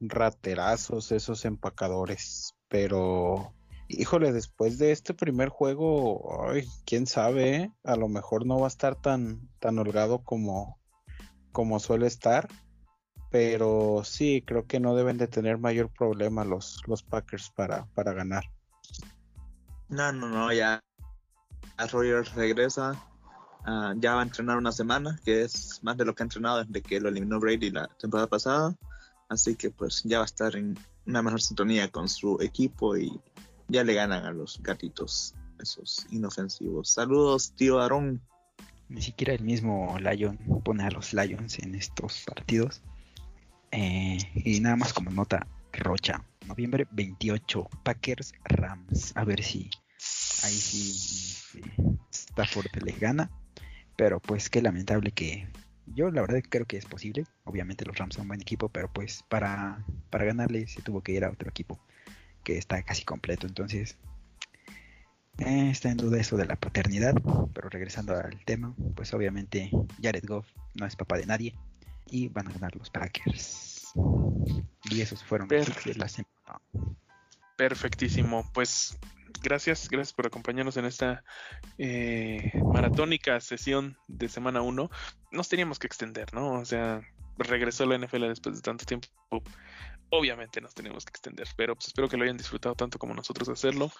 Raterazos esos empacadores, pero híjole, después de este primer juego, quién sabe, a lo mejor no va a estar tan, tan holgado como, como suele estar, pero sí, creo que no deben de tener mayor problema los, los Packers para, para ganar. No, no, no, ya Rogers regresa, uh, ya va a entrenar una semana, que es más de lo que ha entrenado desde que lo eliminó Brady la temporada pasada, así que pues ya va a estar en una mejor sintonía con su equipo y ya le ganan a los gatitos, esos inofensivos. Saludos, tío Aarón. Ni siquiera el mismo Lion pone a los Lions en estos partidos. Eh, y nada más como nota, Rocha noviembre 28, Packers Rams. A ver si ahí sí Stafford le gana. Pero pues qué lamentable que yo la verdad creo que es posible. Obviamente los Rams son un buen equipo, pero pues para, para ganarle se tuvo que ir a otro equipo que está casi completo. Entonces eh, está en duda eso de la paternidad. Pero regresando al tema, pues obviamente Jared Goff no es papá de nadie y van a ganar los Packers. Y esos fueron los picks de la semana. Perfectísimo. Pues gracias, gracias por acompañarnos en esta eh, maratónica sesión de semana 1. Nos teníamos que extender, ¿no? O sea, regresó la NFL después de tanto tiempo. Obviamente nos tenemos que extender, pero pues espero que lo hayan disfrutado tanto como nosotros hacerlo.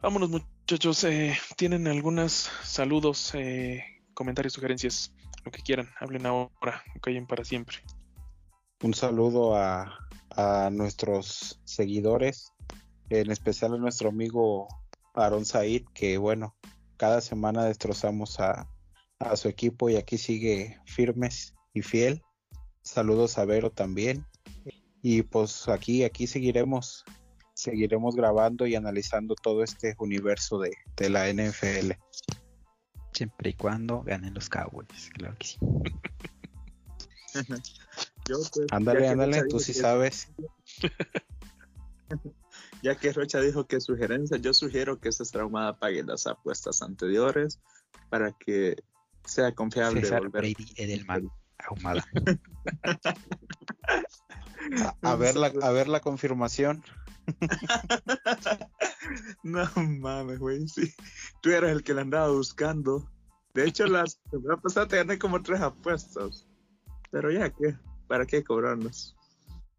Vámonos muchachos, eh, tienen algunos saludos, eh, comentarios, sugerencias, lo que quieran, hablen ahora, callen para siempre. Un saludo a, a nuestros seguidores, en especial a nuestro amigo Aaron Said, que bueno, cada semana destrozamos a, a su equipo y aquí sigue firmes y fiel. Saludos a Vero también. Y pues aquí, aquí seguiremos, seguiremos grabando y analizando todo este universo de, de la NFL. Siempre y cuando ganen los Cowboys, claro que sí. [laughs] Yo, pues, Ándale, ándale, tú sí que- sabes. [laughs] Ya que Rocha dijo que sugerencia, yo sugiero que esta traumada pague las apuestas anteriores para que sea confiable César volver. Brady Edelman, ahumada. A, a ver la, a ver la confirmación. [laughs] No mames, güey, sí. Tú eras el que la andaba buscando. De hecho, las semana pasada te gané como tres apuestas. Pero ya, ¿qué? ¿Para qué cobrarnos?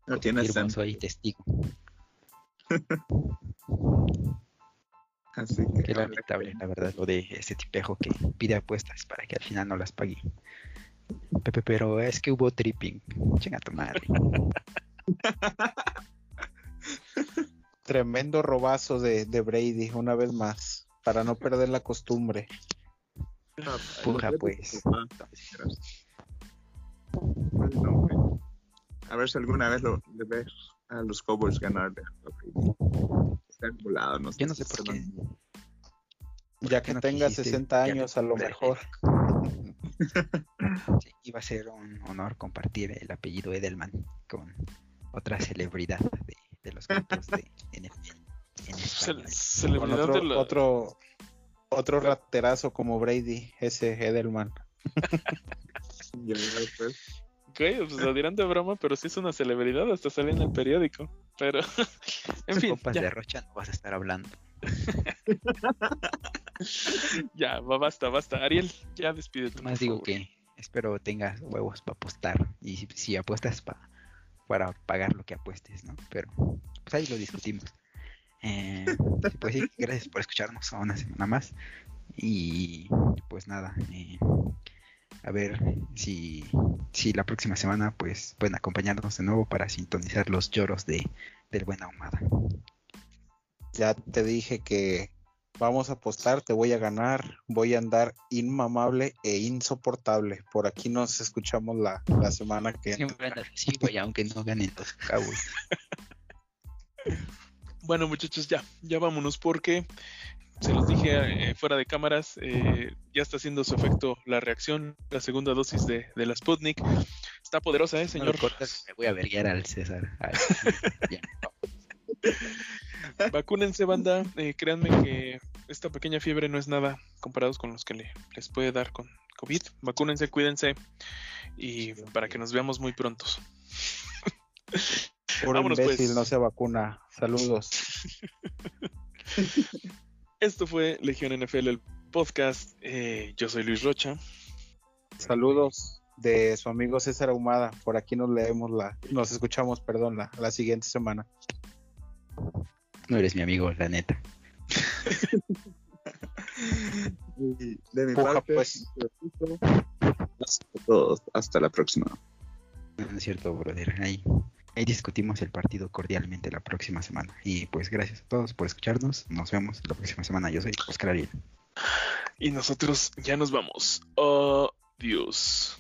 No tiene sentido. soy testigo. Así que, Qué lamentable, la verdad, lo de ese tipejo que pide apuestas para que al final no las pague. Pepe, pero es que hubo tripping. Chinga tu madre. [laughs] Tremendo robazo de, de Brady, una vez más, para no perder la costumbre. Puja, pues. A ver si alguna vez lo le ves a los Cowboys ganar. Está embolado, no sé. Yo no sé por qué. Ya que no tenga quisiste 60 ya años, a lo mejor. [laughs] Sí, iba a ser un honor compartir el apellido Edelman con otra celebridad de, de los grupos de NFL en [laughs] celebridad otro, de la- otro, otro raterazo como Brady, ese Edelman. [laughs] Ya, pues. Ok, pues lo dirán de broma, pero sí es una celebridad, hasta sale en el periódico. Pero, [laughs] en fin, compas ya, de Rocha no vas a estar hablando. ya, basta, basta. Ariel, ya despídete. Más digo favor. que espero tengas huevos para apostar y si, apuestas pa- para pagar lo que apuestes, ¿no? Pero pues ahí lo discutimos. Eh, pues sí, gracias por escucharnos una semana más y pues nada, eh, a ver si, si la próxima semana pues pueden acompañarnos de nuevo para sintonizar los lloros de del buen ahumada. Ya te dije que vamos a apostar, te voy a ganar, voy a andar inmamable e insoportable. Por aquí nos escuchamos la, la semana que. Siempre andas así, güey, aunque no ganen los cabos. [laughs] Bueno, muchachos, ya, ya vámonos porque se los dije eh, fuera de cámaras, eh, ya está haciendo su efecto la reacción, la segunda dosis de, de la Sputnik. Está poderosa, ¿eh, Señor, cortas, me voy a verguiar al César. Ay, [laughs] ya. [laughs] Vacúnense, banda. Eh, créanme que esta pequeña fiebre no es nada comparados con los que le- les puede dar con COVID. Vacúnense, cuídense y para que nos veamos muy prontos. Puro Vámonos, imbécil, pues. no se vacuna. Saludos. [laughs] Esto fue Legión NFL, el podcast. Eh, yo soy Luis Rocha. Saludos de su amigo César Ahumada. Por aquí nos leemos la, nos escuchamos, perdón, la, la siguiente semana. No eres mi amigo, la neta. Y de mi Puja, parte, pues. gracias a todos. Hasta la próxima. No es cierto, brother. Ahí, ahí discutimos el partido cordialmente la próxima semana. Y pues gracias a todos por escucharnos. Nos vemos la próxima semana. Yo soy Oscar Ariel. Y nosotros ya nos vamos. Adiós.